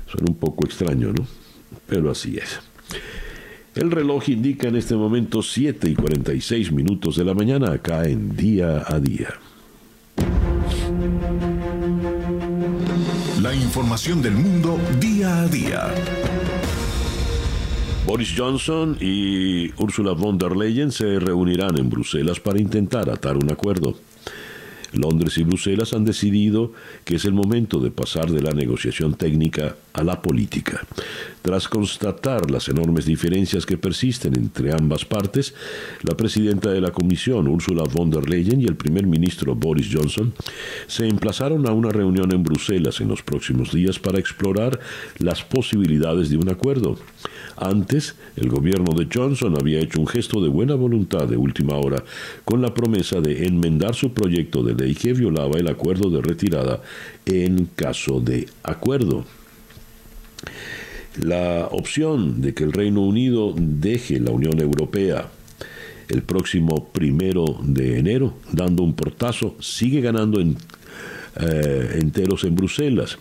Suena un poco extraño, ¿no? Pero así es. El reloj indica en este momento 7 y 46 minutos de la mañana acá en día a día. La información del mundo día a día. Boris Johnson y Ursula von der Leyen se reunirán en Bruselas para intentar atar un acuerdo. Londres y Bruselas han decidido que es el momento de pasar de la negociación técnica a la política. Tras constatar las enormes diferencias que persisten entre ambas partes, la presidenta de la Comisión, Ursula von der Leyen, y el primer ministro Boris Johnson se emplazaron a una reunión en Bruselas en los próximos días para explorar las posibilidades de un acuerdo. Antes, el gobierno de Johnson había hecho un gesto de buena voluntad de última hora con la promesa de enmendar su proyecto de ley que violaba el acuerdo de retirada en caso de acuerdo. La opción de que el Reino Unido deje la Unión Europea el próximo primero de enero, dando un portazo, sigue ganando en, eh, enteros en Bruselas.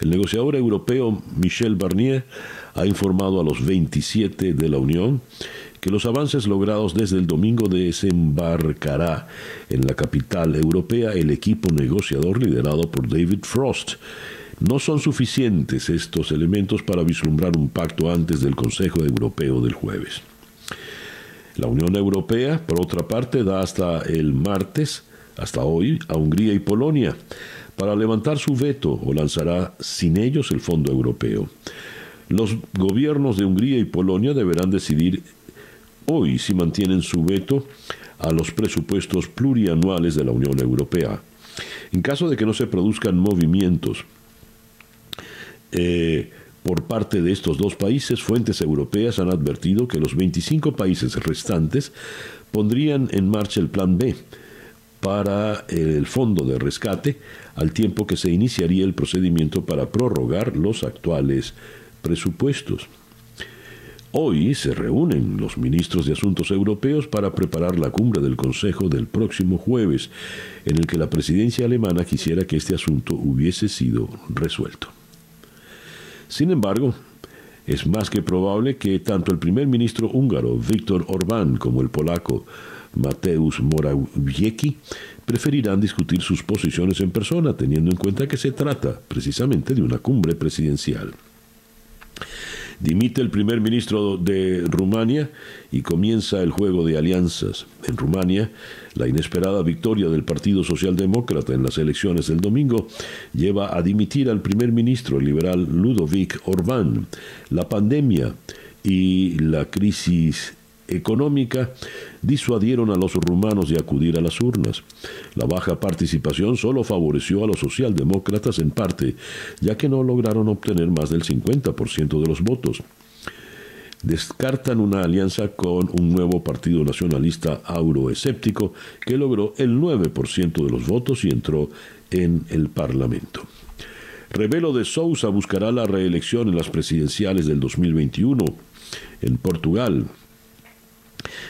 El negociador europeo Michel Barnier ha informado a los 27 de la Unión que los avances logrados desde el domingo desembarcará en la capital europea el equipo negociador liderado por David Frost. No son suficientes estos elementos para vislumbrar un pacto antes del Consejo Europeo del jueves. La Unión Europea, por otra parte, da hasta el martes, hasta hoy, a Hungría y Polonia para levantar su veto o lanzará sin ellos el Fondo Europeo. Los gobiernos de Hungría y Polonia deberán decidir hoy si mantienen su veto a los presupuestos plurianuales de la Unión Europea. En caso de que no se produzcan movimientos eh, por parte de estos dos países, fuentes europeas han advertido que los 25 países restantes pondrían en marcha el Plan B para el fondo de rescate, al tiempo que se iniciaría el procedimiento para prorrogar los actuales presupuestos. Hoy se reúnen los ministros de Asuntos Europeos para preparar la cumbre del Consejo del próximo jueves, en el que la presidencia alemana quisiera que este asunto hubiese sido resuelto. Sin embargo, es más que probable que tanto el primer ministro húngaro Víctor Orbán como el polaco Mateusz Morawiecki preferirán discutir sus posiciones en persona, teniendo en cuenta que se trata precisamente de una cumbre presidencial. Dimite el primer ministro de Rumania y comienza el juego de alianzas. En Rumania, la inesperada victoria del Partido Socialdemócrata en las elecciones del domingo lleva a dimitir al primer ministro liberal Ludovic Orbán. La pandemia y la crisis económica disuadieron a los rumanos de acudir a las urnas. La baja participación solo favoreció a los socialdemócratas en parte, ya que no lograron obtener más del 50% de los votos. Descartan una alianza con un nuevo partido nacionalista euroescéptico que logró el 9% de los votos y entró en el Parlamento. Revelo de Sousa buscará la reelección en las presidenciales del 2021 en Portugal.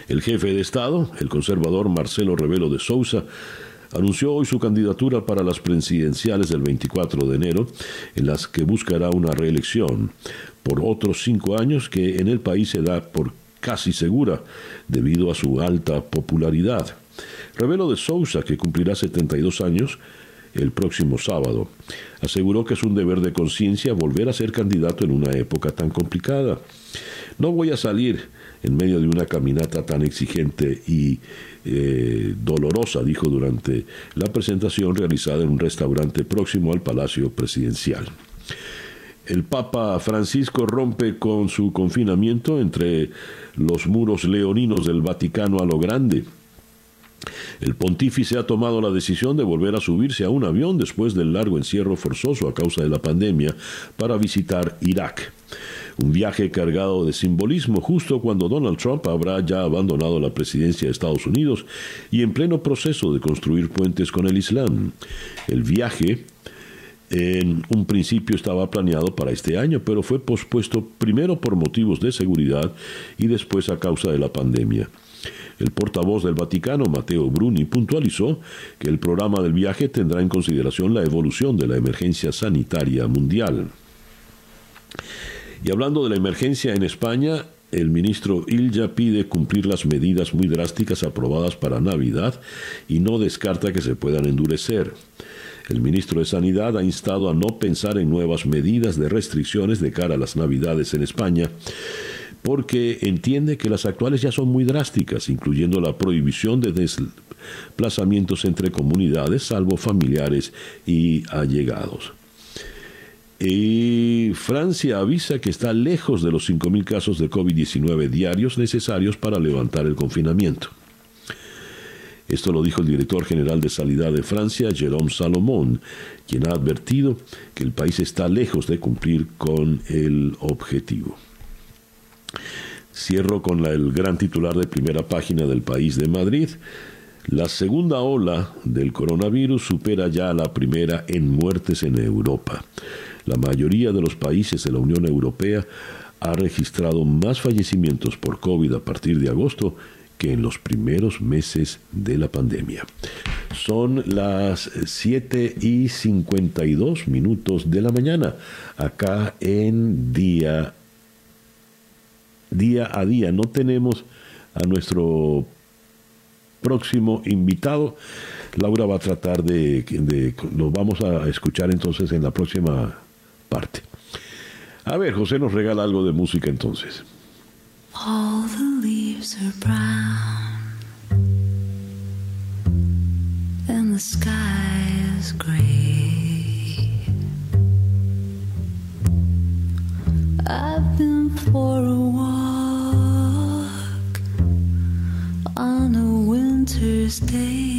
El jefe de Estado, el conservador Marcelo Rebelo de Sousa, anunció hoy su candidatura para las presidenciales del 24 de enero, en las que buscará una reelección por otros cinco años que en el país se da por casi segura debido a su alta popularidad. Rebelo de Sousa, que cumplirá 72 años, el próximo sábado. Aseguró que es un deber de conciencia volver a ser candidato en una época tan complicada. No voy a salir en medio de una caminata tan exigente y eh, dolorosa, dijo durante la presentación realizada en un restaurante próximo al Palacio Presidencial. El Papa Francisco rompe con su confinamiento entre los muros leoninos del Vaticano a lo grande. El pontífice ha tomado la decisión de volver a subirse a un avión después del largo encierro forzoso a causa de la pandemia para visitar Irak. Un viaje cargado de simbolismo justo cuando Donald Trump habrá ya abandonado la presidencia de Estados Unidos y en pleno proceso de construir puentes con el Islam. El viaje en un principio estaba planeado para este año, pero fue pospuesto primero por motivos de seguridad y después a causa de la pandemia. El portavoz del Vaticano, Matteo Bruni, puntualizó que el programa del viaje tendrá en consideración la evolución de la emergencia sanitaria mundial. Y hablando de la emergencia en España, el ministro Ilja pide cumplir las medidas muy drásticas aprobadas para Navidad y no descarta que se puedan endurecer. El ministro de Sanidad ha instado a no pensar en nuevas medidas de restricciones de cara a las Navidades en España, porque entiende que las actuales ya son muy drásticas, incluyendo la prohibición de desplazamientos entre comunidades, salvo familiares y allegados. Y Francia avisa que está lejos de los 5.000 casos de COVID-19 diarios necesarios para levantar el confinamiento. Esto lo dijo el director general de Sanidad de Francia, Jérôme Salomón, quien ha advertido que el país está lejos de cumplir con el objetivo. Cierro con el gran titular de primera página del país de Madrid. La segunda ola del coronavirus supera ya a la primera en muertes en Europa. La mayoría de los países de la Unión Europea ha registrado más fallecimientos por COVID a partir de agosto que en los primeros meses de la pandemia. Son las 7 y 52 minutos de la mañana, acá en día, día a día. No tenemos a nuestro próximo invitado. Laura va a tratar de, de, Nos vamos a escuchar entonces en la próxima parte. A ver, José nos regala algo de música entonces. All the leaves are brown and the sky is gray. I've been for a walk on a winter's day.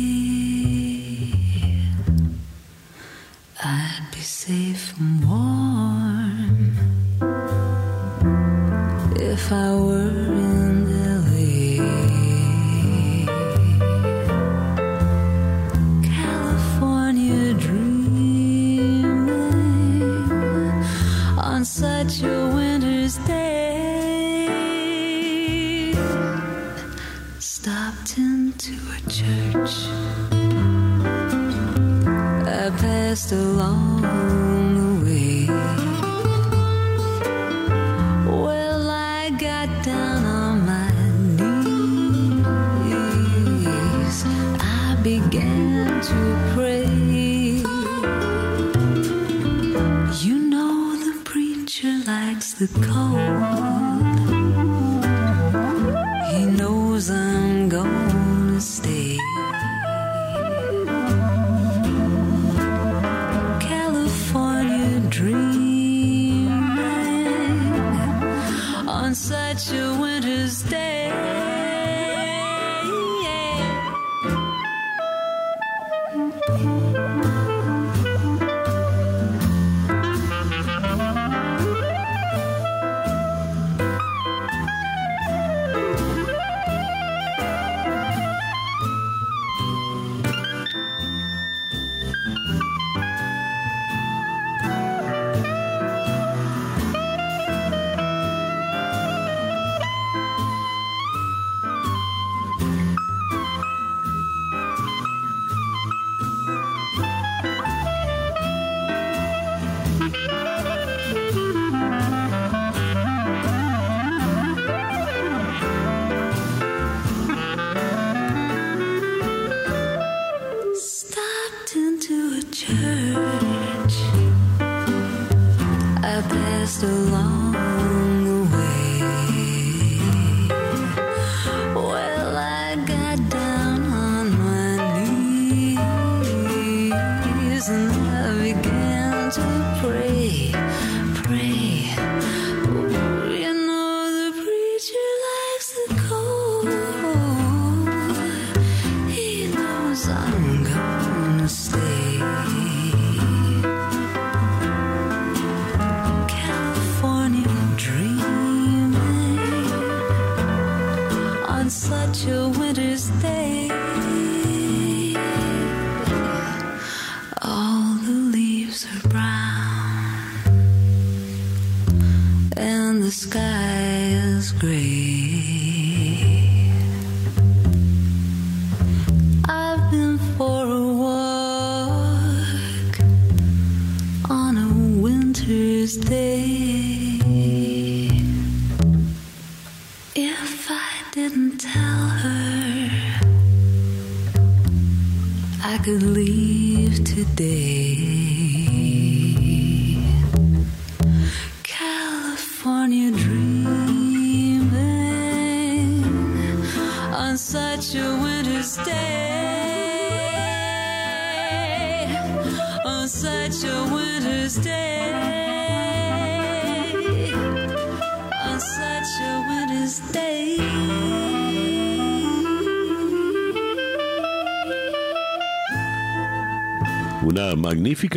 mistake.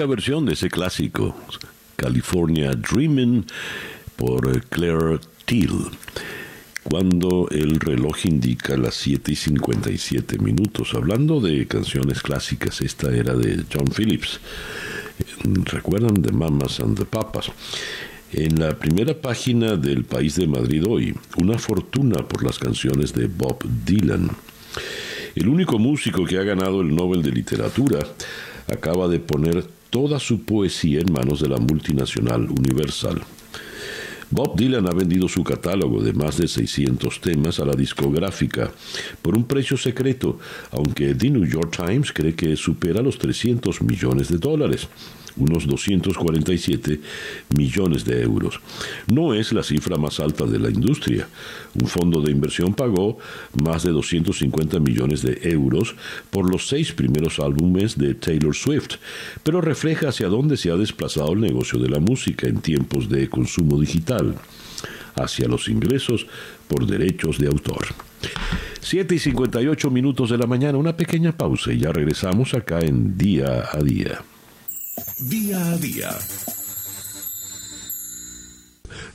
Versión de ese clásico, California Dreamin' por eh, Claire Teal. Cuando el reloj indica las 7 y 57 minutos, hablando de canciones clásicas, esta era de John Phillips. ¿Recuerdan de Mamas and the Papas? En la primera página del País de Madrid hoy, una fortuna por las canciones de Bob Dylan. El único músico que ha ganado el Nobel de Literatura acaba de poner toda su poesía en manos de la multinacional Universal. Bob Dylan ha vendido su catálogo de más de 600 temas a la discográfica por un precio secreto, aunque The New York Times cree que supera los 300 millones de dólares, unos 247 millones de euros. No es la cifra más alta de la industria. Un fondo de inversión pagó más de 250 millones de euros por los seis primeros álbumes de Taylor Swift, pero refleja hacia dónde se ha desplazado el negocio de la música en tiempos de consumo digital, hacia los ingresos por derechos de autor. 7 y 58 minutos de la mañana, una pequeña pausa y ya regresamos acá en Día a Día. Día a día.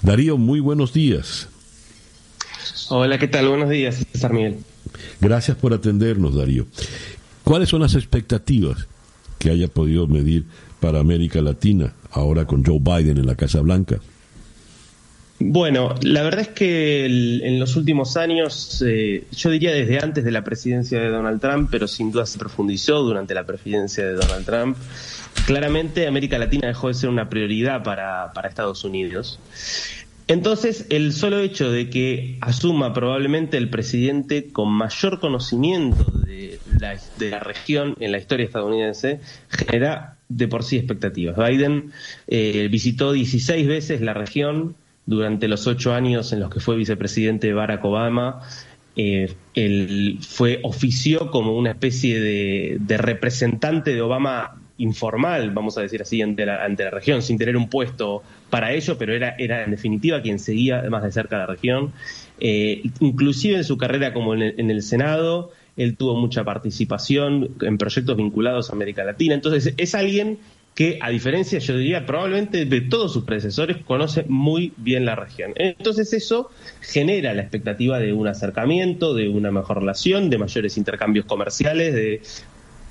Darío, muy buenos días. Hola, ¿qué tal? Buenos días, César Miguel. Gracias por atendernos, Darío. ¿Cuáles son las expectativas que haya podido medir para América Latina ahora con Joe Biden en la Casa Blanca? Bueno, la verdad es que en los últimos años, eh, yo diría desde antes de la presidencia de Donald Trump, pero sin duda se profundizó durante la presidencia de Donald Trump, claramente América Latina dejó de ser una prioridad para, para Estados Unidos. Entonces, el solo hecho de que asuma probablemente el presidente con mayor conocimiento de la, de la región en la historia estadounidense genera de por sí expectativas. Biden eh, visitó 16 veces la región durante los ocho años en los que fue vicepresidente de Barack Obama. Eh, él fue ofició como una especie de, representante de Obama informal, vamos a decir así, ante la, ante la región, sin tener un puesto para ello, pero era, era en definitiva quien seguía más de cerca la región. Eh, inclusive en su carrera como en el Senado, él tuvo mucha participación en proyectos vinculados a América Latina. Entonces, es alguien que, a diferencia, yo diría, probablemente de todos sus predecesores, conoce muy bien la región. Entonces, eso genera la expectativa de un acercamiento, de una mejor relación, de mayores intercambios comerciales. De...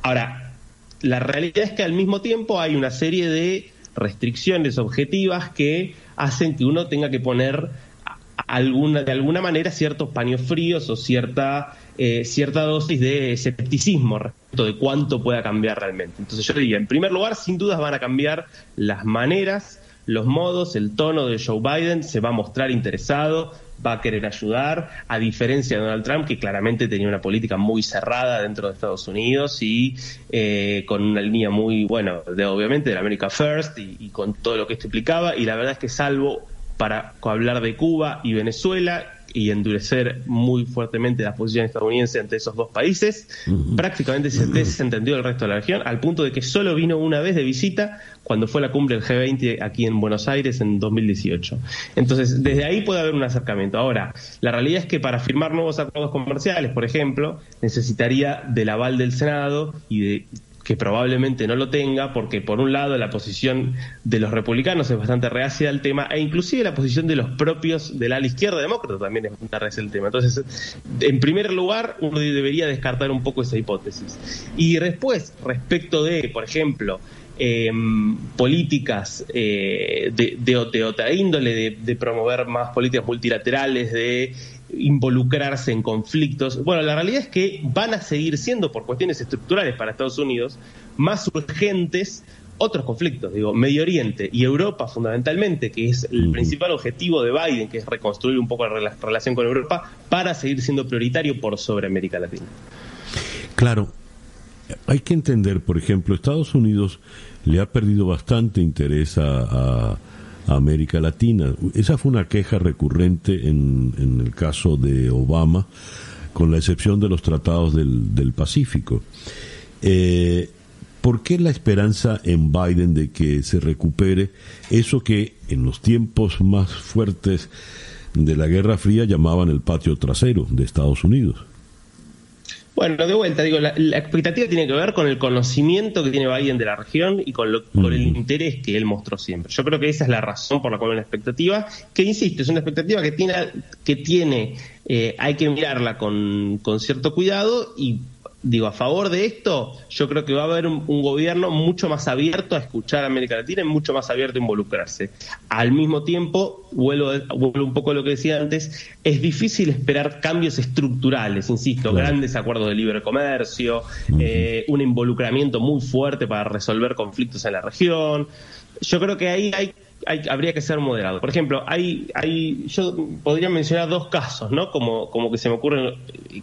Ahora, la realidad es que al mismo tiempo hay una serie de restricciones objetivas que hacen que uno tenga que poner alguna, de alguna manera ciertos paños fríos o cierta, eh, cierta dosis de escepticismo respecto de cuánto pueda cambiar realmente. Entonces yo diría, en primer lugar, sin dudas van a cambiar las maneras, los modos, el tono de Joe Biden, se va a mostrar interesado, va a querer ayudar, a diferencia de Donald Trump, que claramente tenía una política muy cerrada dentro de Estados Unidos y eh, con una línea muy, bueno, de, obviamente del America First y, y con todo lo que esto implicaba. Y la verdad es que salvo para hablar de Cuba y Venezuela, y endurecer muy fuertemente la posición estadounidense ante esos dos países. Prácticamente se desentendió el resto de la región, al punto de que solo vino una vez de visita cuando fue la cumbre del G20 aquí en Buenos Aires en 2018. Entonces, desde ahí puede haber un acercamiento. Ahora, la realidad es que para firmar nuevos acuerdos comerciales, por ejemplo, necesitaría del aval del Senado y de que probablemente no lo tenga, porque por un lado la posición de los republicanos es bastante reacia al tema, e inclusive la posición de los propios de la izquierda demócrata también es bastante reacia al tema. Entonces, en primer lugar, uno debería descartar un poco esa hipótesis. Y después, respecto de, por ejemplo, em, políticas eh, de, de, otra índole, de, promover más políticas multilaterales, de involucrarse en conflictos. Bueno, la realidad es que van a seguir siendo, por cuestiones estructurales para Estados Unidos, más urgentes otros conflictos, digo, Medio Oriente y Europa fundamentalmente, que es el principal objetivo de Biden, que es reconstruir un poco la relación con Europa, para seguir siendo prioritario por sobre América Latina. Claro, hay que entender, por ejemplo, Estados Unidos le ha perdido bastante interés a América Latina. Esa fue una queja recurrente en, en el caso de Obama, con la excepción de los tratados del, Pacífico. Eh, ¿Por qué la esperanza en Biden de que se recupere eso que en los tiempos más fuertes de la Guerra Fría llamaban el patio trasero de Estados Unidos? Bueno, de vuelta, digo, la, expectativa tiene que ver con el conocimiento que tiene Biden de la región y con, lo, con el interés que él mostró siempre. Yo creo que esa es la razón por la cual una expectativa, que insisto, es una expectativa que tiene, que tiene eh, hay que mirarla con, con cierto cuidado y digo, a favor de esto, yo creo que va a haber un, gobierno mucho más abierto a escuchar a América Latina y mucho más abierto a involucrarse. Al mismo tiempo, vuelvo, vuelvo un poco a lo que decía antes, es difícil esperar cambios estructurales, insisto, grandes acuerdos de libre comercio, eh, un involucramiento muy fuerte para resolver conflictos en la región. Yo creo que ahí hay habría que ser moderado. Por ejemplo, hay, hay, yo podría mencionar dos casos, ¿no? Como, como que se me ocurren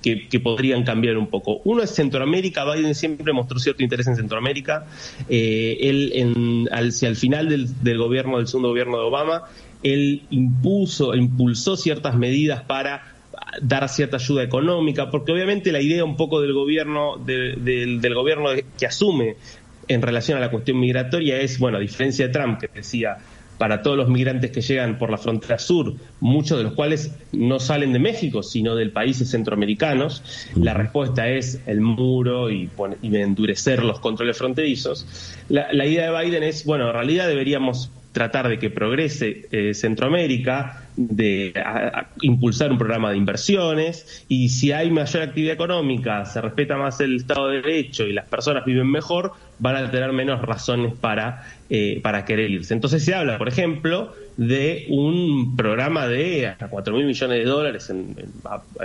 que, podrían cambiar un poco. Uno es Centroamérica. Biden siempre mostró cierto interés en Centroamérica. Eh, él, en, al, al final del, gobierno, del segundo gobierno de Obama, él impuso, impulsó ciertas medidas para dar cierta ayuda económica, porque obviamente la idea un poco del gobierno, del, del gobierno que asume en relación a la cuestión migratoria es, bueno, a diferencia de Trump, que decía para todos los migrantes que llegan por la frontera sur, muchos de los cuales no salen de México, sino de países centroamericanos, la respuesta es el muro y, endurecer los controles fronterizos. La, idea de Biden es, bueno, en realidad deberíamos tratar de que progrese eh, Centroamérica, de impulsar un programa de inversiones y si hay mayor actividad económica, se respeta más el Estado de Derecho y las personas viven mejor, van a tener menos razones para, eh, para querer irse. Entonces se habla, por ejemplo, de un programa de hasta 4 mil millones de dólares en,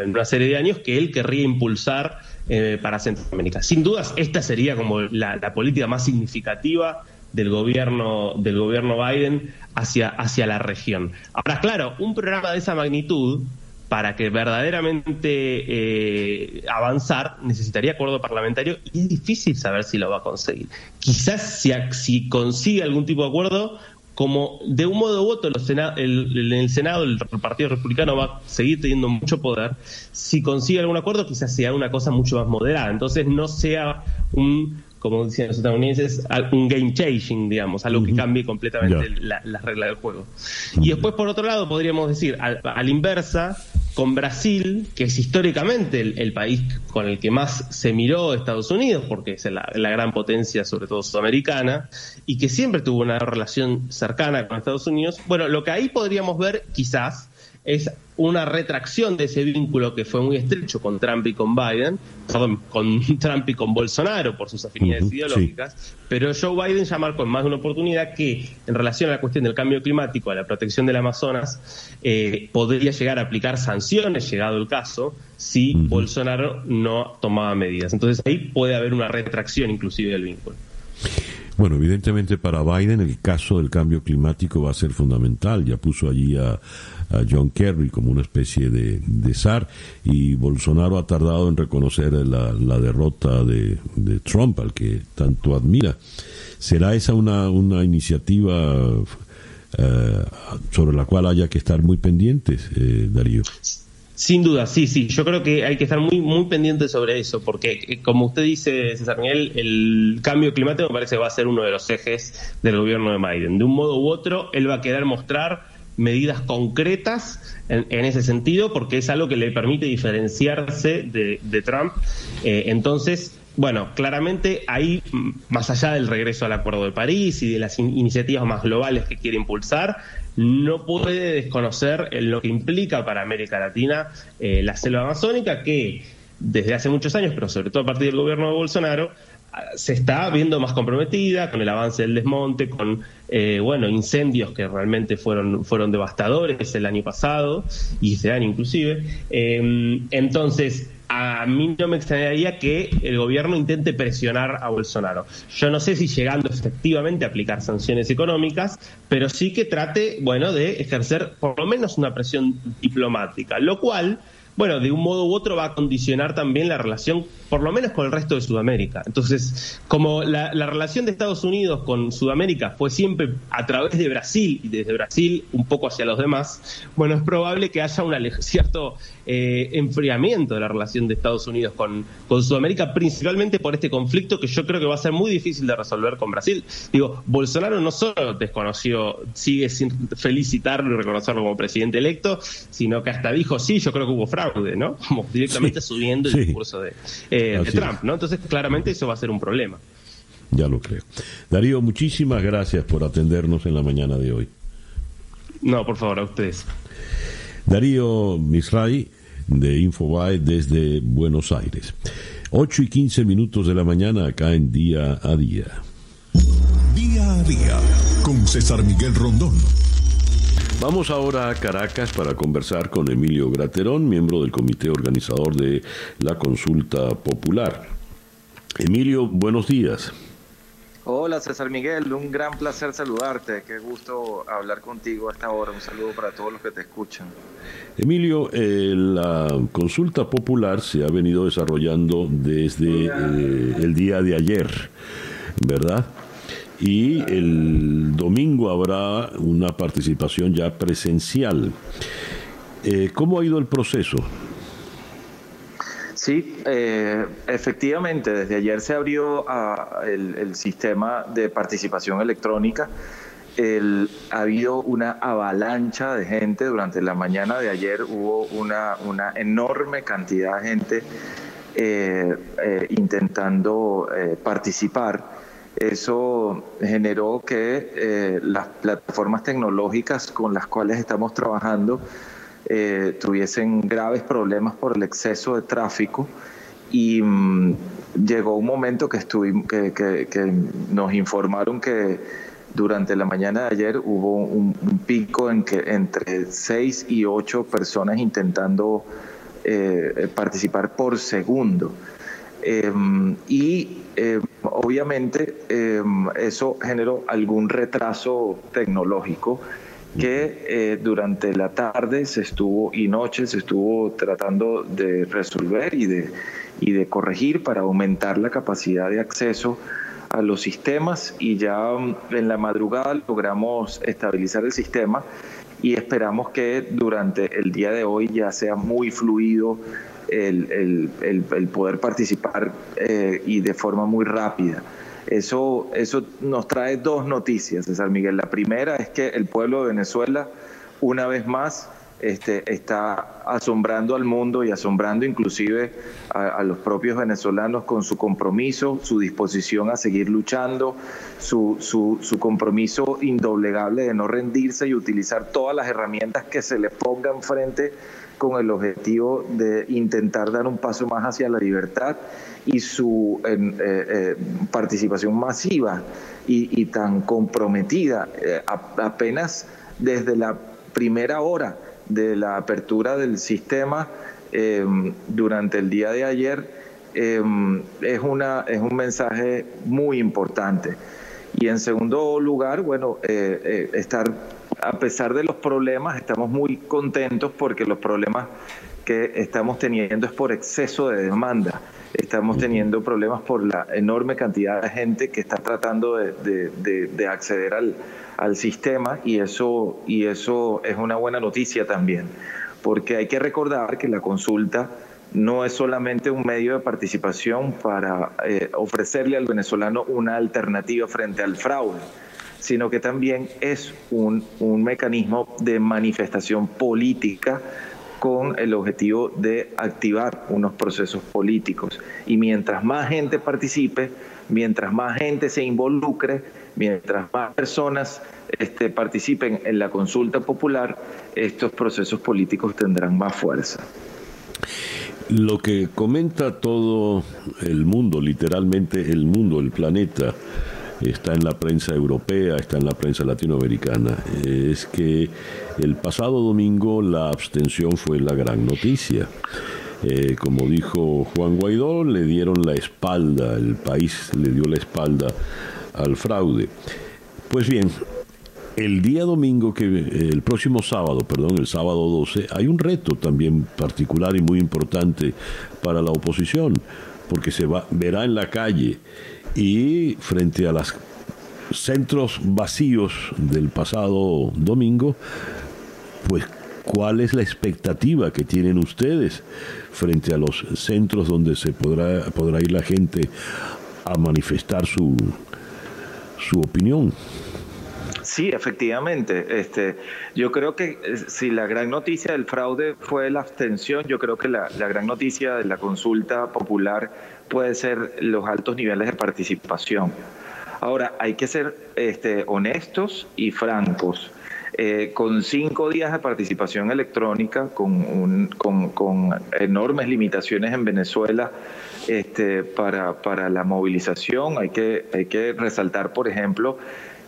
una serie de años que él querría impulsar eh, para Centroamérica. Sin dudas, esta sería como la política más significativa del gobierno, del gobierno Biden hacia, hacia la región. Ahora, claro, un programa de esa magnitud, para que verdaderamente eh, avanzar, necesitaría acuerdo parlamentario y es difícil saber si lo va a conseguir. Quizás si, si consigue algún tipo de acuerdo, como de un modo u otro en el Senado el Partido Republicano va a seguir teniendo mucho poder, si consigue algún acuerdo quizás sea una cosa mucho más moderada, entonces no sea un como decían los estadounidenses, un game changing, digamos, algo que cambie completamente las la reglas del juego. Y después, por otro lado, podríamos decir, a, la inversa, con Brasil, que es históricamente el, país con el que más se miró Estados Unidos, porque es la, la, gran potencia, sobre todo sudamericana, y que siempre tuvo una relación cercana con Estados Unidos, bueno, lo que ahí podríamos ver, quizás, es una retracción de ese vínculo que fue muy estrecho con Trump y con Biden, perdón, con (laughs) Trump y con Bolsonaro por sus afinidades ideológicas, pero Joe Biden ya marcó en más de una oportunidad que en relación a la cuestión del cambio climático, a la protección del Amazonas, eh, podría llegar a aplicar sanciones, llegado el caso, si Bolsonaro no tomaba medidas. Entonces ahí puede haber una retracción inclusive del vínculo. Bueno, evidentemente para Biden el caso del cambio climático va a ser fundamental. Ya puso allí a, John Kerry como una especie de, zar y Bolsonaro ha tardado en reconocer la, derrota de, Trump, al que tanto admira. ¿Será esa una, una iniciativa eh, sobre la cual haya que estar muy pendientes, eh, Darío? Sin duda, sí, sí. Yo creo que hay que estar muy, muy pendientes sobre eso, porque eh, como usted dice, César Miguel, el cambio climático me parece que va a ser uno de los ejes del gobierno de Biden. De un modo u otro, él va a querer mostrar medidas concretas en, ese sentido, porque es algo que le permite diferenciarse de, Trump. Eh, entonces, bueno, claramente ahí, más allá del regreso al Acuerdo de París y de las iniciativas más globales que quiere impulsar, no puede desconocer lo que implica para América Latina eh, la selva amazónica, que desde hace muchos años, pero sobre todo a partir del gobierno de Bolsonaro, se está viendo más comprometida con el avance del desmonte, con eh, bueno incendios que realmente fueron fueron devastadores el año pasado y este año inclusive. Eh, entonces a mí no me extrañaría que el gobierno intente presionar a Bolsonaro. Yo no sé si llegando efectivamente a aplicar sanciones económicas, pero sí que trate, bueno, de ejercer por lo menos una presión diplomática, lo cual bueno, de un modo u otro va a condicionar también la relación, por lo menos con el resto de Sudamérica. Entonces, como la, relación de Estados Unidos con Sudamérica fue siempre a través de Brasil y desde Brasil un poco hacia los demás, bueno, es probable que haya un cierto eh, enfriamiento de la relación de Estados Unidos con, con Sudamérica, principalmente por este conflicto que yo creo que va a ser muy difícil de resolver con Brasil. Digo, Bolsonaro no solo desconoció, sigue sin felicitarlo y reconocerlo como presidente electo, sino que hasta dijo, sí, yo creo que hubo fraude ¿no? (laughs) Como directamente subiendo el discurso de, eh, Trump, ¿no? Entonces, claramente eso va a ser un problema. Ya lo creo. Darío, muchísimas gracias por atendernos en la mañana de hoy. No, por favor, a ustedes. Darío Misray, de Infobae, desde Buenos Aires. 8 y 15 minutos de la mañana acá en Día a Día. Día a Día, con César Miguel Rondón. Vamos ahora a Caracas para conversar con Emilio Graterón, miembro del comité organizador de la consulta popular. Emilio, buenos días. Hola César Miguel, un gran placer saludarte, qué gusto hablar contigo a esta hora, un saludo para todos los que te escuchan. Emilio, eh, la consulta popular se ha venido desarrollando desde eh, el día de ayer, ¿verdad? y el domingo habrá una participación ya presencial. Eh, ¿Cómo ha ido el proceso? Sí, eh, efectivamente, desde ayer se abrió ah, el, sistema de participación electrónica. ha habido una avalancha de gente durante la mañana de ayer, hubo una, enorme cantidad de gente eh, intentando participar. Eso generó que eh, las plataformas tecnológicas con las cuales estamos trabajando eh, tuviesen graves problemas por el exceso de tráfico y mm, llegó un momento que, estuvimos, que, nos informaron que durante la mañana de ayer hubo un, pico en que entre seis y ocho personas intentando eh, participar por segundo. Em, y em, obviamente em, eso generó algún retraso tecnológico que eh, durante la tarde se estuvo y noche se estuvo tratando de resolver y de, y de corregir para aumentar la capacidad de acceso a los sistemas y ya en la madrugada logramos estabilizar el sistema y esperamos que durante el día de hoy ya sea muy fluido el, el, poder participar eh, y de forma muy rápida. Eso, eso nos trae dos noticias, César Miguel. La primera es que el pueblo de Venezuela, una vez más, este, está asombrando al mundo y asombrando inclusive a, los propios venezolanos con su compromiso, su disposición a seguir luchando, su, su, su, compromiso indoblegable de no rendirse y utilizar todas las herramientas que se le pongan frente con el objetivo de intentar dar un paso más hacia la libertad y su eh, eh, participación masiva y, tan comprometida eh, apenas desde la primera hora de la apertura del sistema durante el día de ayer es, una, es un mensaje muy importante. Y en segundo lugar, bueno, estar, a pesar de los problemas, estamos muy contentos porque los problemas que estamos teniendo es por exceso de demanda. Estamos teniendo problemas por la enorme cantidad de gente que está tratando de, acceder al, al, sistema y eso, y eso es una buena noticia también, porque hay que recordar que la consulta no es solamente un medio de participación para eh, ofrecerle al venezolano una alternativa frente al fraude, sino que también es un, un mecanismo de manifestación política con el objetivo de activar unos procesos políticos. Y mientras más gente participe, mientras más gente se involucre, mientras más personas este, participen en la consulta popular, estos procesos políticos tendrán más fuerza. Lo que comenta todo el mundo, literalmente el mundo, el planeta, está en la prensa europea, está en la prensa latinoamericana, es que el pasado domingo la abstención fue la gran noticia. Eh, como dijo Juan Guaidó, le dieron la espalda, el país le dio la espalda al fraude. Pues bien, el día domingo, que el próximo sábado, perdón, el sábado 12, hay un reto también particular y muy importante para la oposición, porque se va, verá en la calle y frente a los centros vacíos del pasado domingo, pues cuál es la expectativa que tienen ustedes frente a los centros donde se podrá, podrá ir la gente a manifestar su, su opinión. Sí, efectivamente. Este, yo creo que eh, si la gran noticia del fraude fue la abstención, yo creo que la, la gran noticia de la consulta popular puede ser los altos niveles de participación. Ahora, hay que ser este, honestos y francos. Eh, con cinco días de participación electrónica, con, con, enormes limitaciones en Venezuela este, para, para, la movilización, hay que, hay que resaltar, por ejemplo,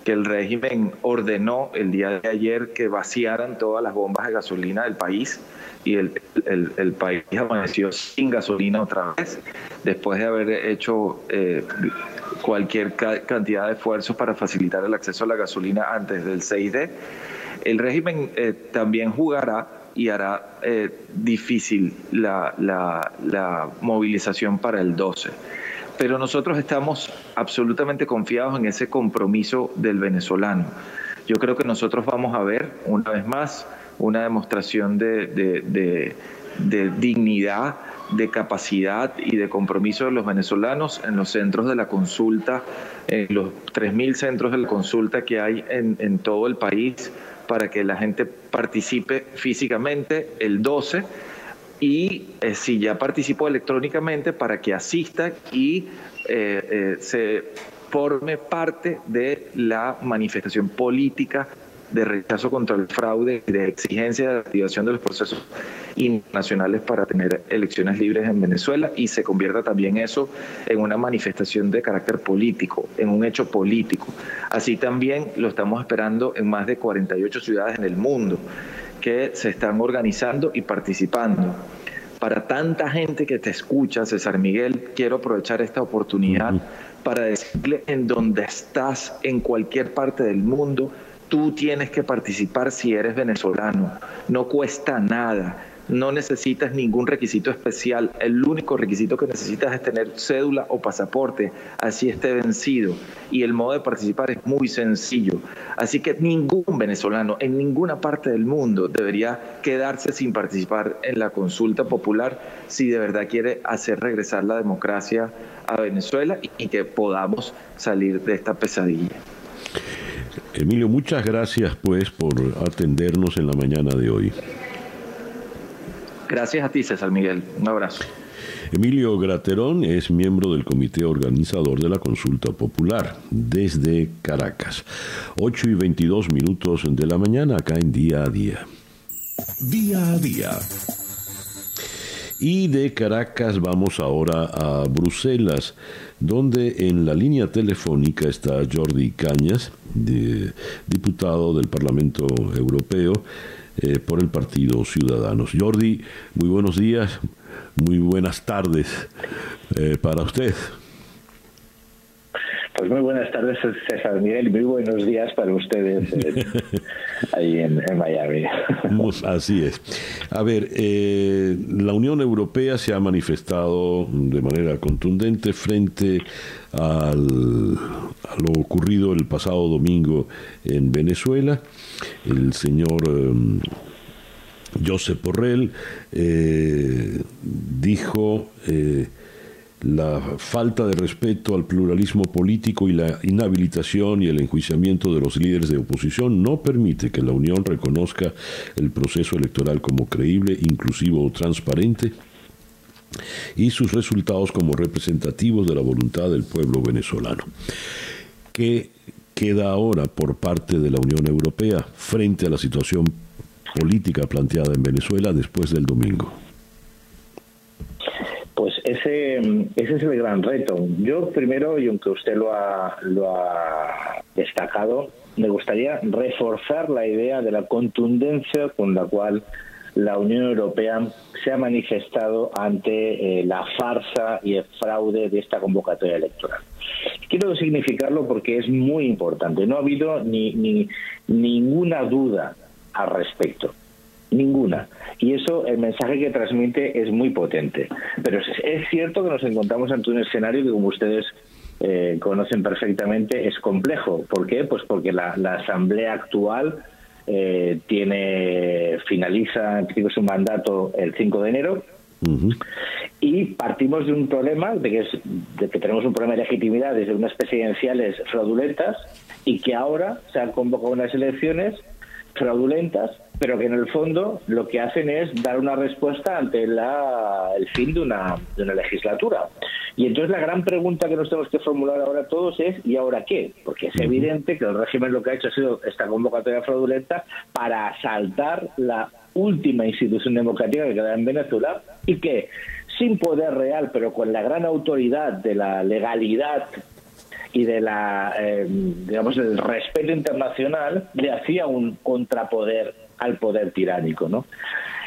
que el régimen ordenó el día de ayer que vaciaran todas las bombas de gasolina del país y el, el, país amaneció sin gasolina otra vez, después de haber hecho eh, cualquier cantidad de esfuerzos para facilitar el acceso a la gasolina antes del 6D. El régimen eh, también jugará y hará eh, difícil la, la, la movilización para el 12 pero nosotros estamos absolutamente confiados en ese compromiso del venezolano. Yo creo que nosotros vamos a ver una vez más una demostración de, dignidad, de capacidad y de compromiso de los venezolanos en los centros de la consulta, en los 3.000 centros de la consulta que hay en, en todo el país para que la gente participe físicamente el 12 y eh, si ya participó electrónicamente para que asista y eh, eh, se forme parte de la manifestación política de rechazo contra el fraude y de exigencia de activación de los procesos internacionales para tener elecciones libres en Venezuela y se convierta también eso en una manifestación de carácter político, en un hecho político. Así también lo estamos esperando en más de 48 ciudades en el mundo que se están organizando y participando. Para tanta gente que te escucha, César Miguel, quiero aprovechar esta oportunidad para decirle en donde estás, en cualquier parte del mundo, tú tienes que participar si eres venezolano. No cuesta nada no necesitas ningún requisito especial. El único requisito que necesitas es tener cédula o pasaporte, así esté vencido. Y el modo de participar es muy sencillo. Así que ningún venezolano en ninguna parte del mundo debería quedarse sin participar en la consulta popular si de verdad quiere hacer regresar la democracia a Venezuela y que podamos salir de esta pesadilla. Emilio, muchas gracias pues por atendernos en la mañana de hoy. Gracias a ti, César Miguel. Un abrazo. Emilio Graterón es miembro del comité organizador de la consulta popular desde Caracas. 8 y 22 minutos de la mañana acá en Día a Día. Día a Día. Y de Caracas vamos ahora a Bruselas, donde en la línea telefónica está Jordi Cañas, diputado del Parlamento Europeo eh, por el Partido Ciudadanos. Jordi, muy buenos días, muy buenas tardes eh, para usted. Pues muy buenas tardes, César Miguel, muy buenos días para ustedes eh, (laughs) ahí en, Miami. Así es. A ver, eh, la Unión Europea se ha manifestado de manera contundente frente al, a lo ocurrido el pasado domingo en Venezuela. El señor... Eh, Josep Borrell dijo la falta de respeto al pluralismo político y la inhabilitación y el enjuiciamiento de los líderes de oposición no permite que la Unión reconozca el proceso electoral como creíble, inclusivo o transparente y sus resultados como representativos de la voluntad del pueblo venezolano. ¿Qué queda ahora por parte de la Unión Europea frente a la situación política planteada en Venezuela después del domingo? Ese, ese es el gran reto. Yo primero, y aunque usted lo ha, lo ha destacado, me gustaría reforzar la idea de la contundencia con la cual la Unión Europea se ha manifestado ante eh, la farsa y el fraude de esta convocatoria electoral. Quiero significarlo porque es muy importante. No ha habido ni, ni ninguna duda al respecto. Ninguna. Y eso, el mensaje que transmite es muy potente. Pero es, cierto que nos encontramos ante un escenario que, como ustedes eh, conocen perfectamente, es complejo. ¿Por qué? Pues porque la, asamblea actual eh, tiene finaliza en su mandato el 5 de enero. Y partimos de un problema, de que, es, de que tenemos un problema de legitimidad desde unas presidenciales fraudulentas y que ahora se han convocado unas elecciones fraudulentas pero que en el fondo lo que hacen es dar una respuesta ante el fin de una, de una legislatura. Y entonces la gran pregunta que nos tenemos que formular ahora todos es ¿y ahora qué? Porque es evidente que el régimen lo que ha hecho ha sido esta convocatoria fraudulenta para asaltar la última institución democrática que queda en Venezuela y que sin poder real, pero con la gran autoridad de la legalidad y de la eh, digamos el respeto internacional le hacía un contrapoder al poder tiránico, ¿no?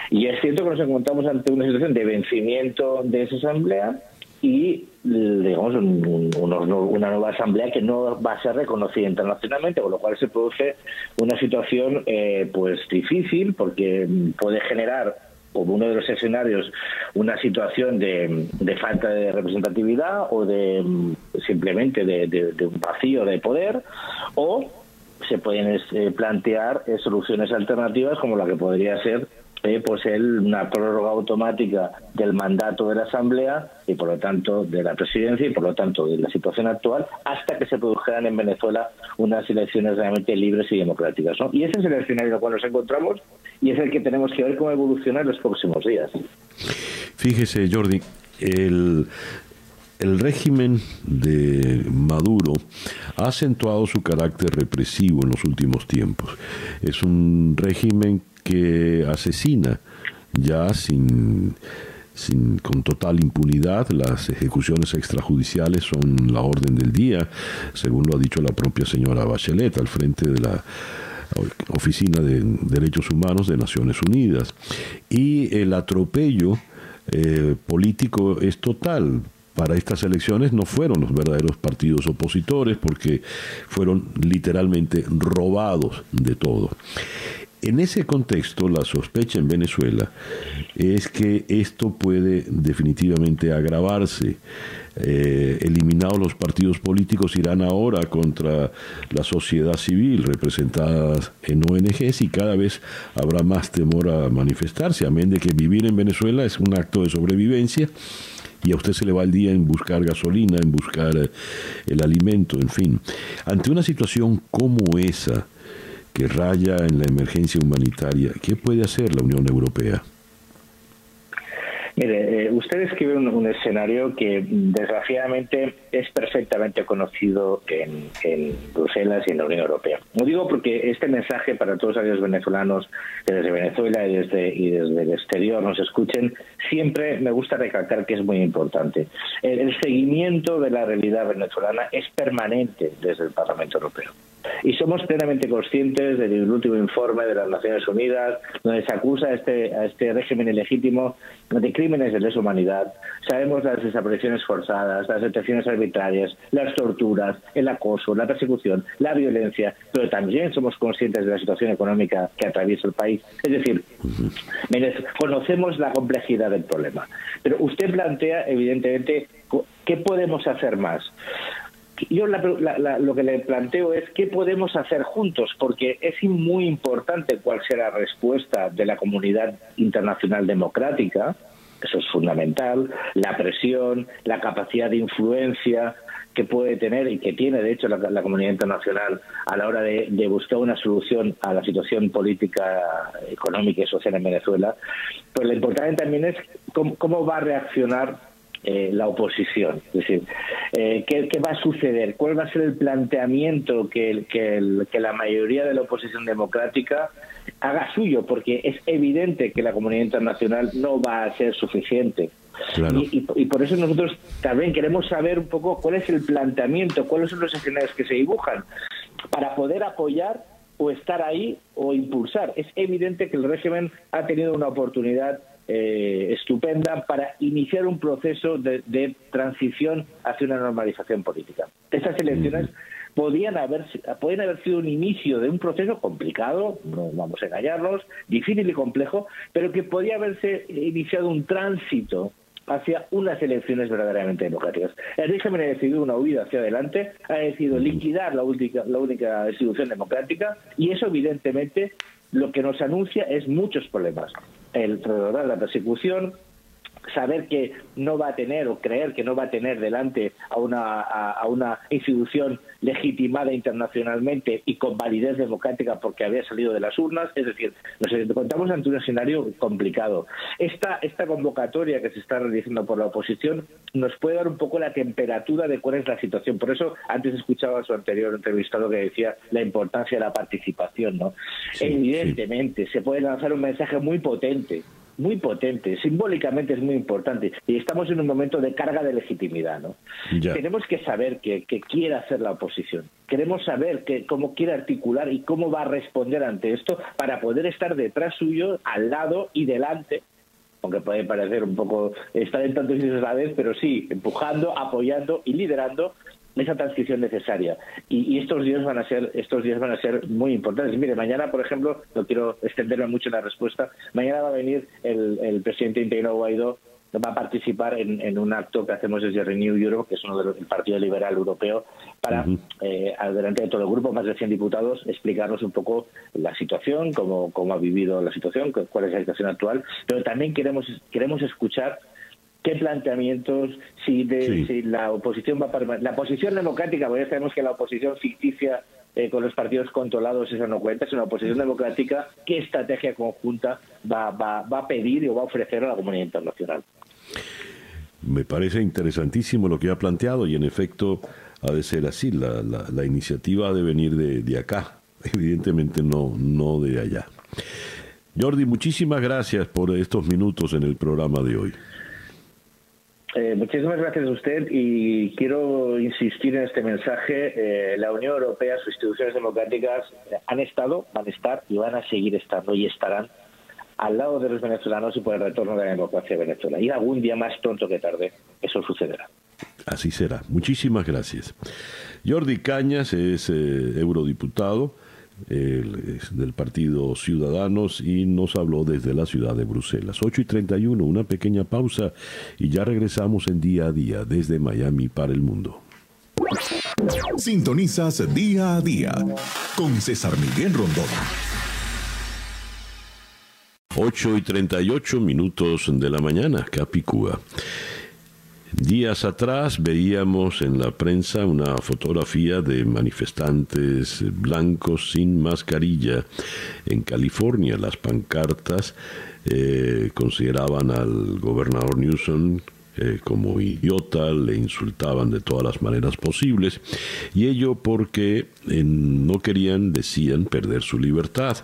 Y es cierto que nos encontramos ante una situación de vencimiento de esa asamblea y digamos una nueva asamblea que no va a ser reconocida internacionalmente con lo cual se produce una situación eh, pues difícil porque puede generar como uno de los escenarios una situación de, falta de representatividad o de simplemente de, un vacío de poder o se pueden eh, plantear eh, soluciones alternativas como la que podría ser eh, pues el, una prórroga automática del mandato de la Asamblea y por lo tanto de la presidencia y por lo tanto de la situación actual hasta que se produjeran en Venezuela unas elecciones realmente libres y democráticas. ¿no? Y ese es el escenario en el cual nos encontramos y es el que tenemos que ver cómo evoluciona en los próximos días. Fíjese, Jordi, el, el régimen de Maduro ha acentuado su carácter represivo en los últimos tiempos. Es un régimen que asesina ya sin, sin, con total impunidad. Las ejecuciones extrajudiciales son la orden del día, según lo ha dicho la propia señora Bachelet al frente de la Oficina de Derechos Humanos de Naciones Unidas. Y el atropello eh, político es total para estas elecciones no fueron los verdaderos partidos opositores porque fueron literalmente robados de todo. En ese contexto, la sospecha en Venezuela es que esto puede definitivamente agravarse. Eh, eliminados los partidos políticos irán ahora contra la sociedad civil representada en ONGs y cada vez habrá más temor a manifestarse, amén de que vivir en Venezuela es un acto de sobrevivencia y a usted se le va el día en buscar gasolina, en buscar eh, el alimento, en fin. Ante una situación como esa, que raya en la emergencia humanitaria, ¿qué puede hacer la Unión Europea? Mire, eh, usted escribe un, escenario que desgraciadamente es perfectamente conocido en, Bruselas y en la Unión Europea. Lo digo porque este mensaje para todos aquellos venezolanos que desde Venezuela y desde, y desde el exterior nos escuchen, siempre me gusta recalcar que es muy importante. el seguimiento de la realidad venezolana es permanente desde el Parlamento Europeo. Y somos plenamente conscientes del último informe de las Naciones Unidas, donde se acusa a este, a este régimen ilegítimo de crímenes de lesa humanidad. Sabemos las desapariciones forzadas, las detenciones arbitrarias, las torturas, el acoso, la persecución, la violencia, pero también somos conscientes de la situación económica que atraviesa el país. Es decir, conocemos la complejidad del problema. Pero usted plantea, evidentemente, ¿qué podemos hacer más? Yo lo que le planteo es qué podemos hacer juntos, porque es muy importante cuál sea la respuesta de la comunidad internacional democrática, eso es fundamental, la presión, la capacidad de influencia que puede tener y que tiene, de hecho, la, comunidad internacional a la hora de, buscar una solución a la situación política, económica y social en Venezuela. Pues lo importante también es cómo va a reaccionar eh, la oposición. Es decir, eh, ¿qué, va a suceder? ¿Cuál va a ser el planteamiento que, que, la mayoría de la oposición democrática haga suyo? Porque es evidente que la comunidad internacional no va a ser suficiente. Y, por eso nosotros también queremos saber un poco cuál es el planteamiento, cuáles son los escenarios que se dibujan para poder apoyar o estar ahí o impulsar. Es evidente que el régimen ha tenido una oportunidad eh, estupenda para iniciar un proceso de, transición hacia una normalización política. Estas elecciones podían haber, podían haber sido un inicio de un proceso complicado, no vamos a engañarnos, difícil y complejo, pero que podía haberse iniciado un tránsito hacia unas elecciones verdaderamente democráticas. El régimen ha decidido una huida hacia adelante, ha decidido liquidar la única, la única institución democrática y eso evidentemente lo que nos anuncia es muchos problemas el de la persecución, saber que no va a tener o creer que no va a tener delante a una, a, una institución legitimada internacionalmente y con validez democrática porque había salido de las urnas. Es decir, nos encontramos ante un escenario complicado. Esta, esta convocatoria que se está realizando por la oposición nos puede dar un poco la temperatura de cuál es la situación. Por eso antes escuchaba a su anterior entrevistado que decía la importancia de la participación. ¿no? Evidentemente, se puede lanzar un mensaje muy potente muy potente, simbólicamente es muy importante y estamos en un momento de carga de legitimidad. ¿no? Tenemos que saber qué, quiere hacer la oposición, queremos saber que, cómo quiere articular y cómo va a responder ante esto para poder estar detrás suyo, al lado y delante aunque puede parecer un poco estar en tantos sitios a la vez, pero sí, empujando, apoyando y liderando esa transición necesaria. Y, estos días van a ser estos días van a ser muy importantes. Mire, mañana, por ejemplo, no quiero extenderme mucho en la respuesta, mañana va a venir el, el presidente interino Guaidó va a participar en, un acto que hacemos desde Renew Europe, que es uno del Partido Liberal Europeo, para, eh, delante de todo el grupo, más de 100 diputados, explicarnos un poco la situación, cómo, cómo ha vivido la situación, cuál es la situación actual, pero también queremos, queremos escuchar qué planteamientos, si, de, la oposición va a la posición democrática, porque ya sabemos que la oposición ficticia eh, con los partidos controlados esa no cuenta, es una oposición democrática, qué estrategia conjunta va, va, va a pedir o va a ofrecer a la comunidad internacional. Me parece interesantísimo lo que ha planteado y en efecto ha de ser así, la, la, iniciativa ha de venir de, de acá, evidentemente no, no de allá. Jordi, muchísimas gracias por estos minutos en el programa de hoy. Eh, muchísimas gracias a usted y quiero insistir en este mensaje. Eh, la Unión Europea, sus instituciones democráticas han estado, van a estar y van a seguir estando y estarán al lado de los venezolanos y por el retorno de la democracia de Venezuela. Y algún día más pronto que tarde eso sucederá. Así será. Muchísimas gracias. Jordi Cañas es eh, eurodiputado del Partido Ciudadanos y nos habló desde la ciudad de Bruselas. 8 y 31, una pequeña pausa y ya regresamos en día a día desde Miami para el mundo. Sintonizas día a día con César Miguel Rondón. 8 y 38 minutos de la mañana, Capicúa. Días atrás veíamos en la prensa una fotografía de manifestantes blancos sin mascarilla en California. Las pancartas eh, consideraban al gobernador Newsom eh, como idiota, le insultaban de todas las maneras posibles, y ello porque eh, no querían, decían, perder su libertad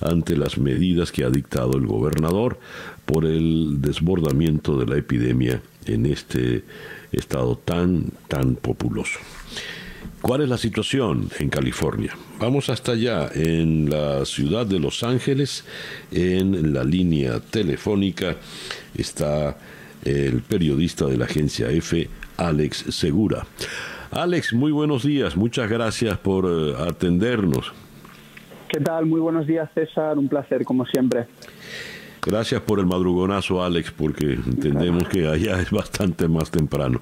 ante las medidas que ha dictado el gobernador por el desbordamiento de la epidemia en este estado tan, tan populoso. ¿Cuál es la situación en California? Vamos hasta allá, en la ciudad de Los Ángeles, en la línea telefónica está el periodista de la agencia F, Alex Segura. Alex, muy buenos días, muchas gracias por eh, atendernos. ¿Qué tal? Muy buenos días, César, un placer como siempre. Gracias por el madrugonazo, Alex, porque entendemos que allá es bastante más temprano.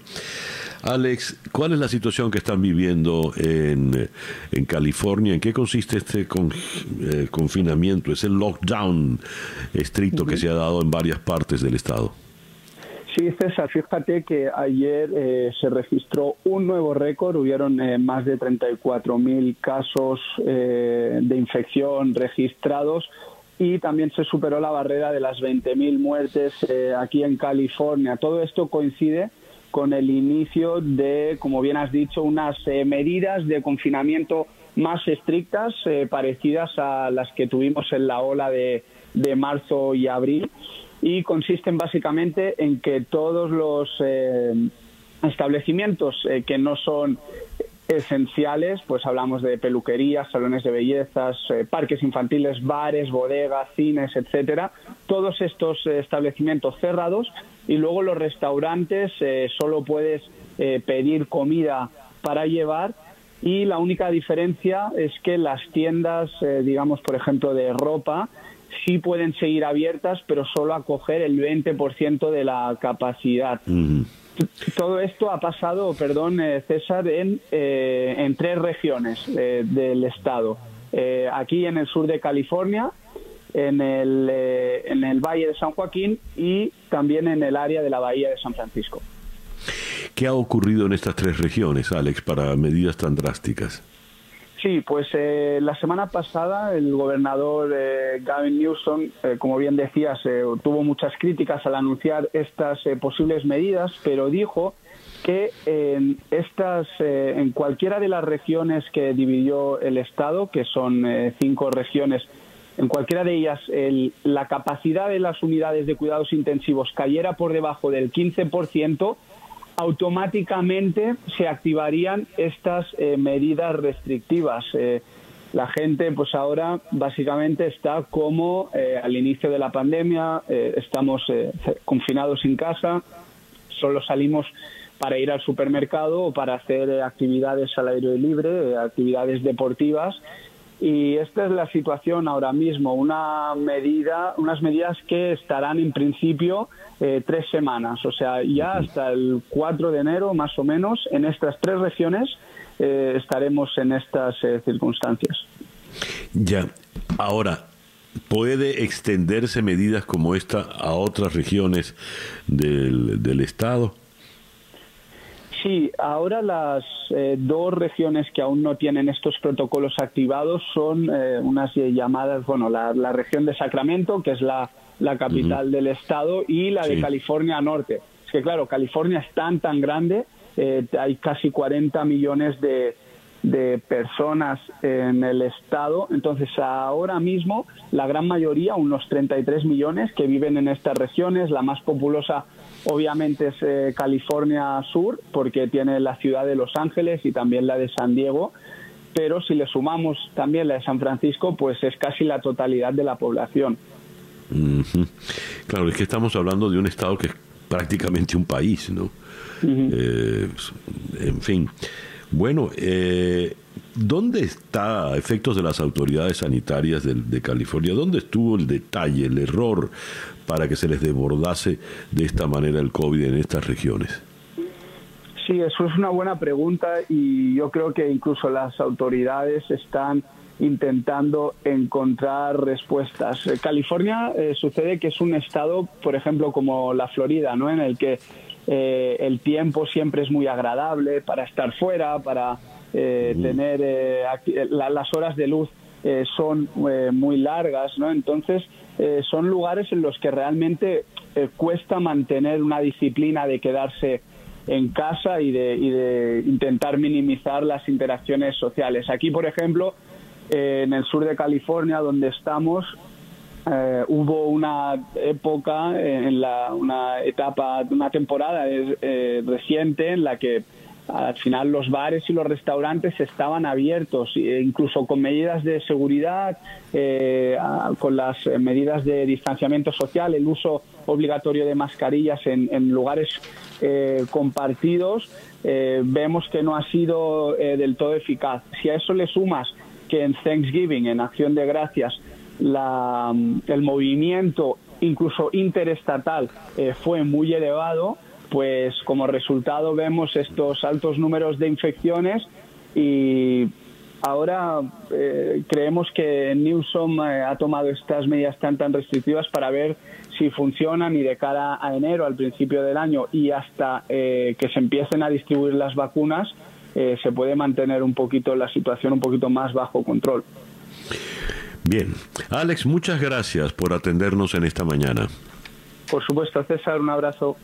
Alex, ¿cuál es la situación que están viviendo en, en California? ¿En qué consiste este eh, confinamiento, ese lockdown estricto que se ha dado en varias partes del estado? Sí, César, fíjate que ayer eh, se registró un nuevo récord, hubieron eh, más de 34.000 casos de infección registrados y también se superó la barrera de las 20.000 muertes aquí en California. Todo esto coincide con el inicio de, como bien has dicho, unas eh, medidas de confinamiento más estrictas, eh, parecidas a las que tuvimos en la ola de, de marzo y abril, y consisten básicamente en que todos los eh, establecimientos que no son esenciales, pues hablamos de peluquerías, salones de bellezas, parques infantiles, bares, bodegas, cines, etcétera. Todos estos establecimientos cerrados y luego los restaurantes eh, solo puedes eh, pedir comida para llevar y la única diferencia es que las tiendas, eh, digamos, por ejemplo, de ropa, sí pueden seguir abiertas, pero solo acoger el 20% de la capacidad. Todo esto ha pasado, perdón, César, en, en tres regiones del estado. aquí en el sur de California, en el, eh, en el Valle de San Joaquín y también en el área de la Bahía de San Francisco. ¿Qué ha ocurrido en estas tres regiones, Alex, para medidas tan drásticas? Sí, pues eh, la semana pasada el gobernador eh, Gavin Newsom, como bien decías, tuvo muchas críticas al anunciar estas posibles medidas, pero dijo que en estas, en cualquiera de las regiones que dividió el estado, que son cinco regiones en cualquiera de ellas la capacidad de las unidades de cuidados intensivos cayera por debajo del 15%, automáticamente se activarían estas eh, medidas restrictivas. Eh, la gente, pues ahora básicamente está como eh, al inicio de la pandemia, estamos confinados en casa, solo salimos para ir al supermercado o para hacer actividades al aire libre, actividades deportivas y esta es la situación ahora mismo, una medida, unas medidas que estarán en principio eh, tres semanas, o sea, ya hasta el 4 de enero más o menos en estas tres regiones eh, estaremos en estas eh, circunstancias. Ya, ahora, ¿puede extenderse medidas como esta a otras regiones del, del Estado? Sí, ahora las eh, dos regiones que aún no tienen estos protocolos activados son eh, unas llamadas, bueno, la, región de Sacramento, que es la, capital del estado, y la de California Norte. Es que, claro, California es tan, tan grande, eh, hay casi 40 millones de, de personas en el estado. Entonces, ahora mismo, la gran mayoría, unos 33 millones que viven en estas regiones, la más populosa obviamente es eh, California Sur, porque tiene la ciudad de Los Ángeles y también la de San Diego, pero si le sumamos también la de San Francisco, pues es casi la totalidad de la población. Claro, es que estamos hablando de un estado que es prácticamente un país, ¿no? Eh, en fin. Bueno, eh, ¿dónde está, a efectos de las autoridades sanitarias de, California, dónde estuvo el detalle, el error para que se les desbordase de esta manera el COVID en estas regiones? Sí, eso es una buena pregunta y yo creo que incluso las autoridades están intentando encontrar respuestas. Eh, California eh, sucede que es un estado, por ejemplo, como la Florida, ¿no? En el que eh, el tiempo siempre es muy agradable para estar fuera, para eh, tener eh, las horas de luz son muy largas, ¿no? Entonces son lugares en los que realmente cuesta mantener una disciplina de quedarse en casa y de, y de intentar minimizar las interacciones sociales. Aquí, por ejemplo, en el sur de California, donde estamos, eh, hubo una época, en la, una etapa, una temporada eh, reciente en la que al final los bares y los restaurantes estaban abiertos, e incluso con medidas de seguridad, eh, con las medidas de distanciamiento social, el uso obligatorio de mascarillas en, lugares eh, compartidos, eh, vemos que no ha sido del todo eficaz. Si a eso le sumas que en Thanksgiving, en Acción de Gracias, la, el movimiento incluso interestatal fue muy elevado, pues como resultado vemos estos altos números de infecciones y ahora eh, creemos que Newsom eh, ha tomado estas medidas tan tan restrictivas para ver si funcionan y de cara a enero, al principio del año y hasta eh, que se empiecen a distribuir las vacunas, se puede mantener un poquito la situación un poquito más bajo control. Bien, Alex, muchas gracias por atendernos en esta mañana. Por supuesto, César, un abrazo.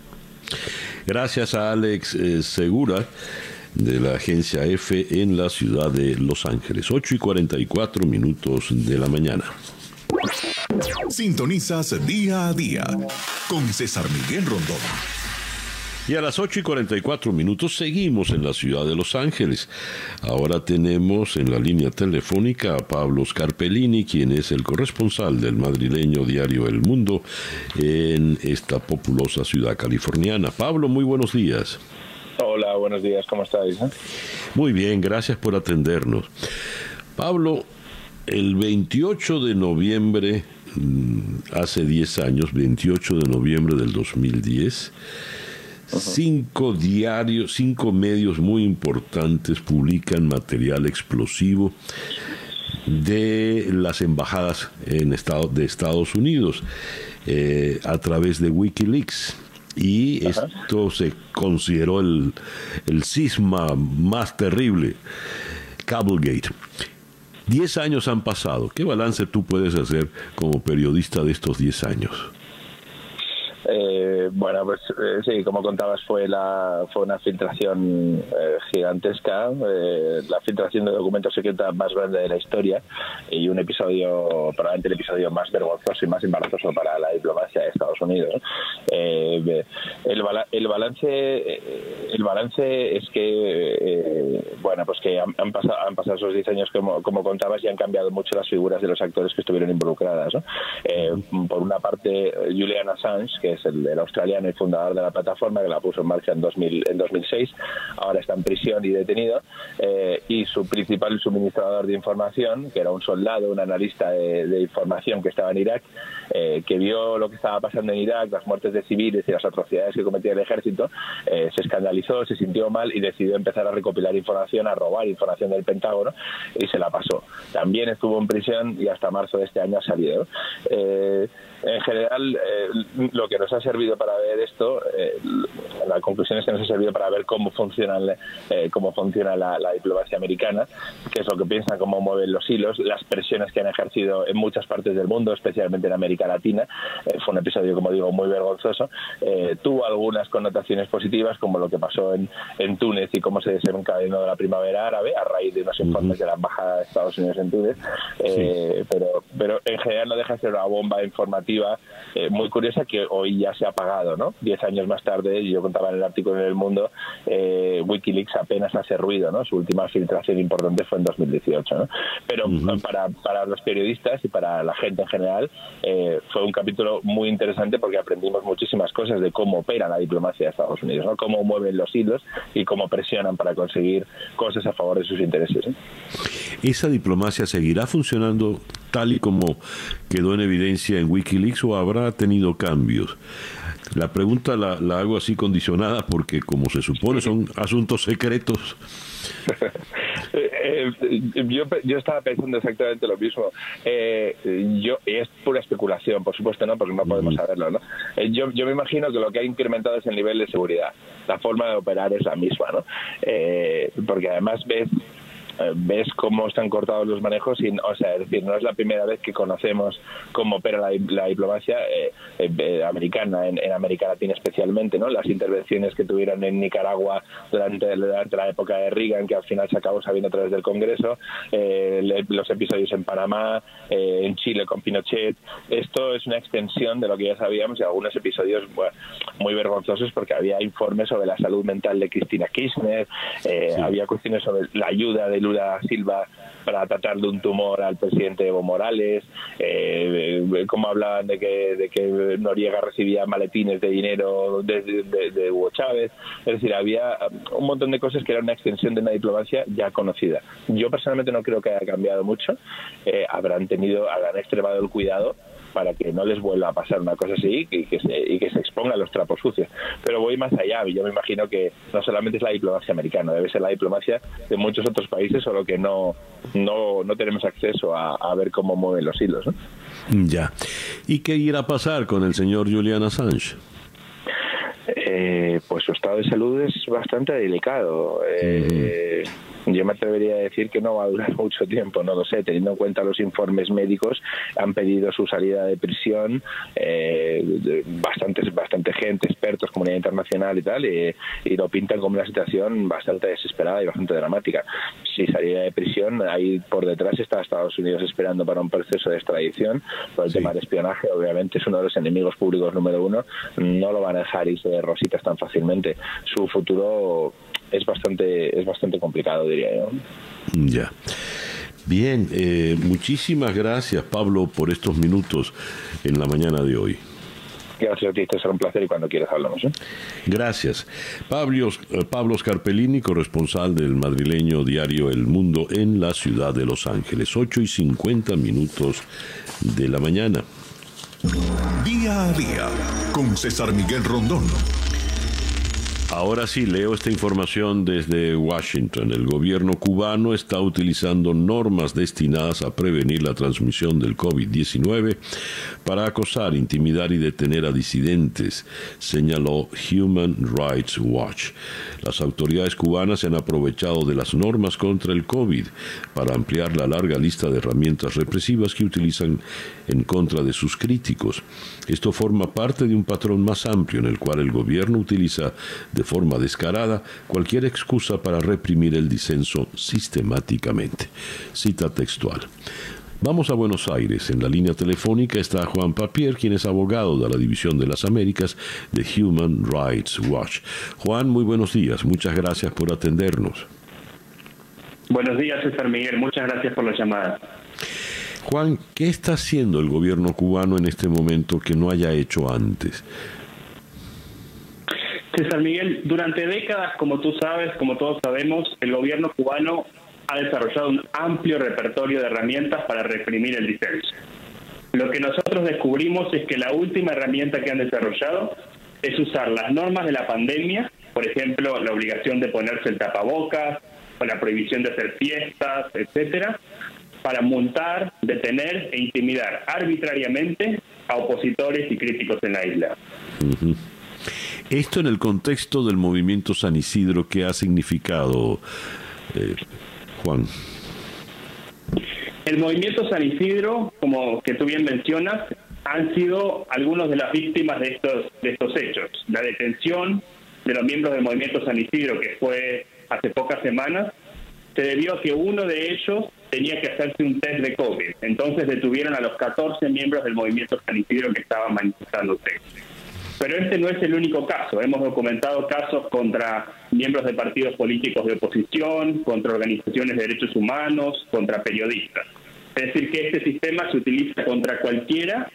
Gracias a Alex eh, Segura de la agencia F en la ciudad de Los Ángeles. 8 y 44 minutos de la mañana. Sintonizas día a día con César Miguel Rondón. Y a las 8 y 44 minutos seguimos en la ciudad de Los Ángeles. Ahora tenemos en la línea telefónica a Pablo Scarpellini, quien es el corresponsal del madrileño diario El Mundo en esta populosa ciudad californiana. Pablo, muy buenos días. Hola, buenos días, ¿cómo estáis? Muy bien, gracias por atendernos. Pablo, el 28 de noviembre, mm, hace 10 años, 28 de noviembre del 2010, Cinco diarios, cinco medios muy importantes publican material explosivo de las embajadas en estado, de Estados Unidos eh, a través de Wikileaks. Y esto se consideró el, el cisma más terrible, Cablegate. Diez años han pasado. ¿Qué balance tú puedes hacer como periodista de estos diez años? Eh, bueno, pues eh, sí, como contabas, fue la fue una filtración eh, gigantesca, eh, la filtración de documentos secretos más grande de la historia y un episodio, probablemente el episodio más vergonzoso y más embarazoso para la diplomacia de Estados Unidos. el, el balance el balance es que bueno, pues que han, pasado han pasado esos 10 años como, como contabas y han cambiado mucho las figuras de los actores que estuvieron involucradas. por una parte, Julian Assange, que es el, australiano y fundador de la plataforma, que la puso en marcha en, 2000, en 2006. Ahora está en prisión y detenido. Eh, y su principal suministrador de información, que era un soldado, un analista de, información que estaba en Irak, eh, que vio lo que estaba pasando en Irak, las muertes de civiles y las atrocidades que cometía el ejército, eh, se escandalizó, se sintió mal y decidió empezar a recopilar información, a robar información del Pentágono y se la pasó. También estuvo en prisión y hasta marzo de este año ha salido. En general, lo que nos ha servido para ver esto, eh, la conclusión es que nos ha servido para ver cómo funciona, eh, cómo funciona la, diplomacia americana, qué es lo que piensan, cómo mueven los hilos, las presiones que han ejercido en muchas partes del mundo, especialmente en América Latina. Eh, fue un episodio, como digo, muy vergonzoso. tuvo algunas connotaciones positivas, como lo que pasó en, en Túnez y cómo se desencadenó la primavera árabe a raíz de unos informes de la Embajada de Estados Unidos en Túnez. pero, pero en general no deja de ser una bomba informativa muy curiosa que hoy ya se ha apagado, ¿no? Diez años más tarde, yo contaba en el artículo en El Mundo, eh, Wikileaks apenas hace ruido, ¿no? Su última filtración importante fue en 2018, ¿no? Pero para, para los periodistas y para la gente en general eh, fue un capítulo muy interesante porque aprendimos muchísimas cosas de cómo opera la diplomacia de Estados Unidos, ¿no? Cómo mueven los hilos y cómo presionan para conseguir cosas a favor de sus intereses. ¿Esa diplomacia seguirá funcionando tal y como quedó en evidencia en Wikileaks o habrá tenido cambios? La pregunta la, hago así condicionada porque como se supone son asuntos secretos. (laughs) Eh, yo, yo estaba pensando exactamente lo mismo. Eh, yo es pura especulación, por supuesto, no, porque no podemos saberlo. ¿no? Eh, yo, yo me imagino que lo que ha incrementado es el nivel de seguridad. La forma de operar es la misma, ¿no? porque además ves eh, ves cómo están cortados los manejos y, o sea, es decir, no es la primera vez que conocemos cómo opera la, diplomacia eh, eh, americana, en, América Latina especialmente, ¿no? Las intervenciones que tuvieron en Nicaragua durante, la época de Reagan, que al final se acabó sabiendo a través del Congreso, los episodios en Panamá, en Chile con Pinochet. Esto es una extensión de lo que ya sabíamos y algunos episodios muy vergonzosos porque había informes sobre la salud mental de Cristina Kirchner, había cuestiones sobre la ayuda de Lula Silva para tratar de un tumor al presidente Evo Morales, eh, como hablaban de que, de que Noriega recibía maletines de dinero de, Hugo Chávez. Es decir, había un montón de cosas que eran una extensión de una diplomacia ya conocida. Yo personalmente no creo que haya cambiado mucho. Eh, habrán tenido, habrán extremado el cuidado para que no les vuelva a pasar una cosa así y que se, y que se expongan los trapos sucios. Pero voy más allá y yo me imagino que no solamente es la diplomacia americana, debe ser la diplomacia de muchos otros países, solo que no, no, no tenemos acceso a, ver cómo mueven los hilos. Ya. ¿Y qué irá a pasar con el señor Julian Assange? Eh, pues su estado de salud es bastante delicado. Eh, yo me atrevería a decir que no va a durar (laughs) mucho tiempo, no lo sé, teniendo en cuenta los informes médicos, han pedido su salida de prisión eh, bastantes, bastante gente, expertos, comunidad internacional y tal, y, lo pintan como una situación bastante desesperada y bastante dramática. Si salida de prisión, ahí por detrás está Estados Unidos esperando para un proceso de extradición por el tema de espionaje, obviamente es uno de los enemigos públicos número uno, no lo van a dejar irse de rositas tan fácilmente. Su futuro es bastante, es bastante complicado, diría yo. Ya. Bien, eh, muchísimas gracias Pablo por estos minutos en la mañana de hoy. Gracias a ti, será un placer y cuando quieras hablamos. ¿eh? Gracias. Pablo, eh, Pablo Scarpellini, corresponsal del madrileño diario El Mundo en la ciudad de Los Ángeles, 8 y 50 minutos de la mañana. Día a día con César Miguel Rondón. Ahora sí, leo esta información desde Washington. El gobierno cubano está utilizando normas destinadas a prevenir la transmisión del COVID-19 para acosar, intimidar y detener a disidentes, señaló Human Rights Watch. Las autoridades cubanas se han aprovechado de las normas contra el COVID para ampliar la larga lista de herramientas represivas que utilizan en contra de sus críticos. Esto forma parte de un patrón más amplio en el cual el gobierno utiliza de forma descarada cualquier excusa para reprimir el disenso sistemáticamente. Cita textual. Vamos a Buenos Aires. En la línea telefónica está Juan Papier, quien es abogado de la División de las Américas de Human Rights Watch. Juan, muy buenos días. Muchas gracias por atendernos. Buenos días, César Miguel. Muchas gracias por la llamada. Juan, ¿qué está haciendo el gobierno cubano en este momento que no haya hecho antes? César Miguel, durante décadas, como tú sabes, como todos sabemos, el gobierno cubano ha desarrollado un amplio repertorio de herramientas para reprimir el disenso. Lo que nosotros descubrimos es que la última herramienta que han desarrollado es usar las normas de la pandemia, por ejemplo, la obligación de ponerse el tapabocas, o la prohibición de hacer fiestas, etcétera, para montar, detener e intimidar arbitrariamente a opositores y críticos en la isla. Esto en el contexto del movimiento San Isidro, ¿qué ha significado, eh, Juan? El movimiento San Isidro, como que tú bien mencionas, han sido algunos de las víctimas de estos, de estos hechos. La detención de los miembros del movimiento San Isidro, que fue hace pocas semanas, se debió a que uno de ellos tenía que hacerse un test de COVID. Entonces detuvieron a los 14 miembros del movimiento San Isidro que estaban manifestándose. Pero este no es el único caso. Hemos documentado casos contra miembros de partidos políticos de oposición, contra organizaciones de derechos humanos, contra periodistas. Es decir, que este sistema se utiliza contra cualquiera,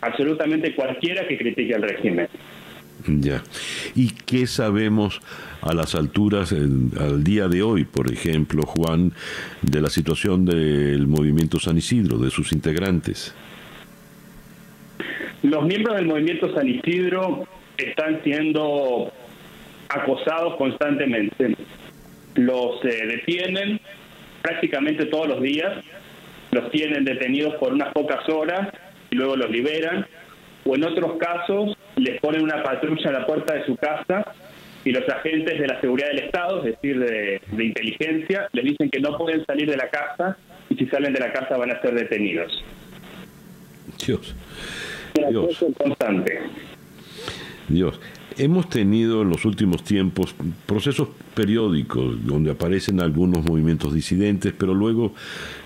absolutamente cualquiera que critique al régimen. Ya. ¿Y qué sabemos a las alturas, al día de hoy, por ejemplo, Juan, de la situación del movimiento San Isidro, de sus integrantes? Los miembros del movimiento San Isidro están siendo acosados constantemente. Los eh, detienen prácticamente todos los días, los tienen detenidos por unas pocas horas y luego los liberan, o en otros casos les ponen una patrulla a la puerta de su casa y los agentes de la seguridad del Estado, es decir, de, de inteligencia, les dicen que no pueden salir de la casa y si salen de la casa van a ser detenidos. Dios. Dios. constante. Dios. Hemos tenido en los últimos tiempos procesos periódicos donde aparecen algunos movimientos disidentes, pero luego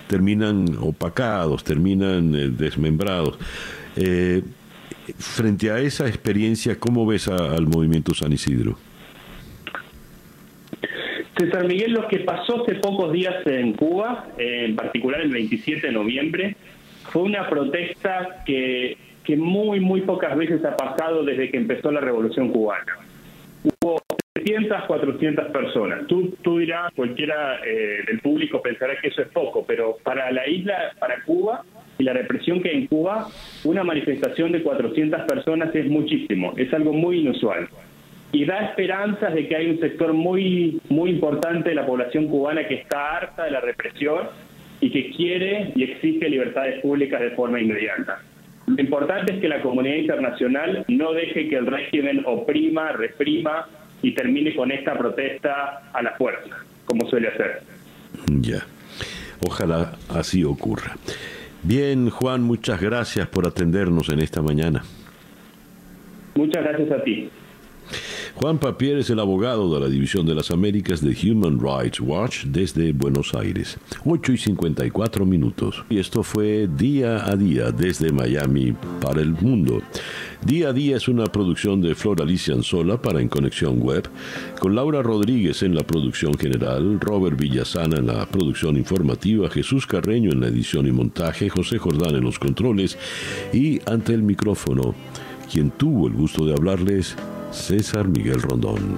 terminan opacados, terminan eh, desmembrados. Eh, frente a esa experiencia, ¿cómo ves al movimiento San Isidro? César Miguel, lo que pasó hace pocos días en Cuba, en particular el 27 de noviembre, fue una protesta que, que muy, muy pocas veces ha pasado desde que empezó la revolución cubana. Hubo 300, 400 personas. Tú, tú dirás, cualquiera eh, del público pensará que eso es poco, pero para la isla, para Cuba y la represión que hay en Cuba, una manifestación de 400 personas es muchísimo, es algo muy inusual y da esperanzas de que hay un sector muy, muy importante de la población cubana que está harta de la represión y que quiere y exige libertades públicas de forma inmediata. Lo importante es que la comunidad internacional no deje que el régimen oprima, reprima y termine con esta protesta a la fuerza, como suele hacer. Ya, ojalá así ocurra. Bien, Juan, muchas gracias por atendernos en esta mañana. Muchas gracias a ti. Juan Papier es el abogado de la División de las Américas de Human Rights Watch desde Buenos Aires. 8 y 54 minutos. Y esto fue Día a Día desde Miami para el mundo. Día a Día es una producción de Flor Alicia Anzola para En Conexión Web, con Laura Rodríguez en la producción general, Robert Villasana en la producción informativa, Jesús Carreño en la edición y montaje, José Jordán en los controles y ante el micrófono, quien tuvo el gusto de hablarles César Miguel Rondón.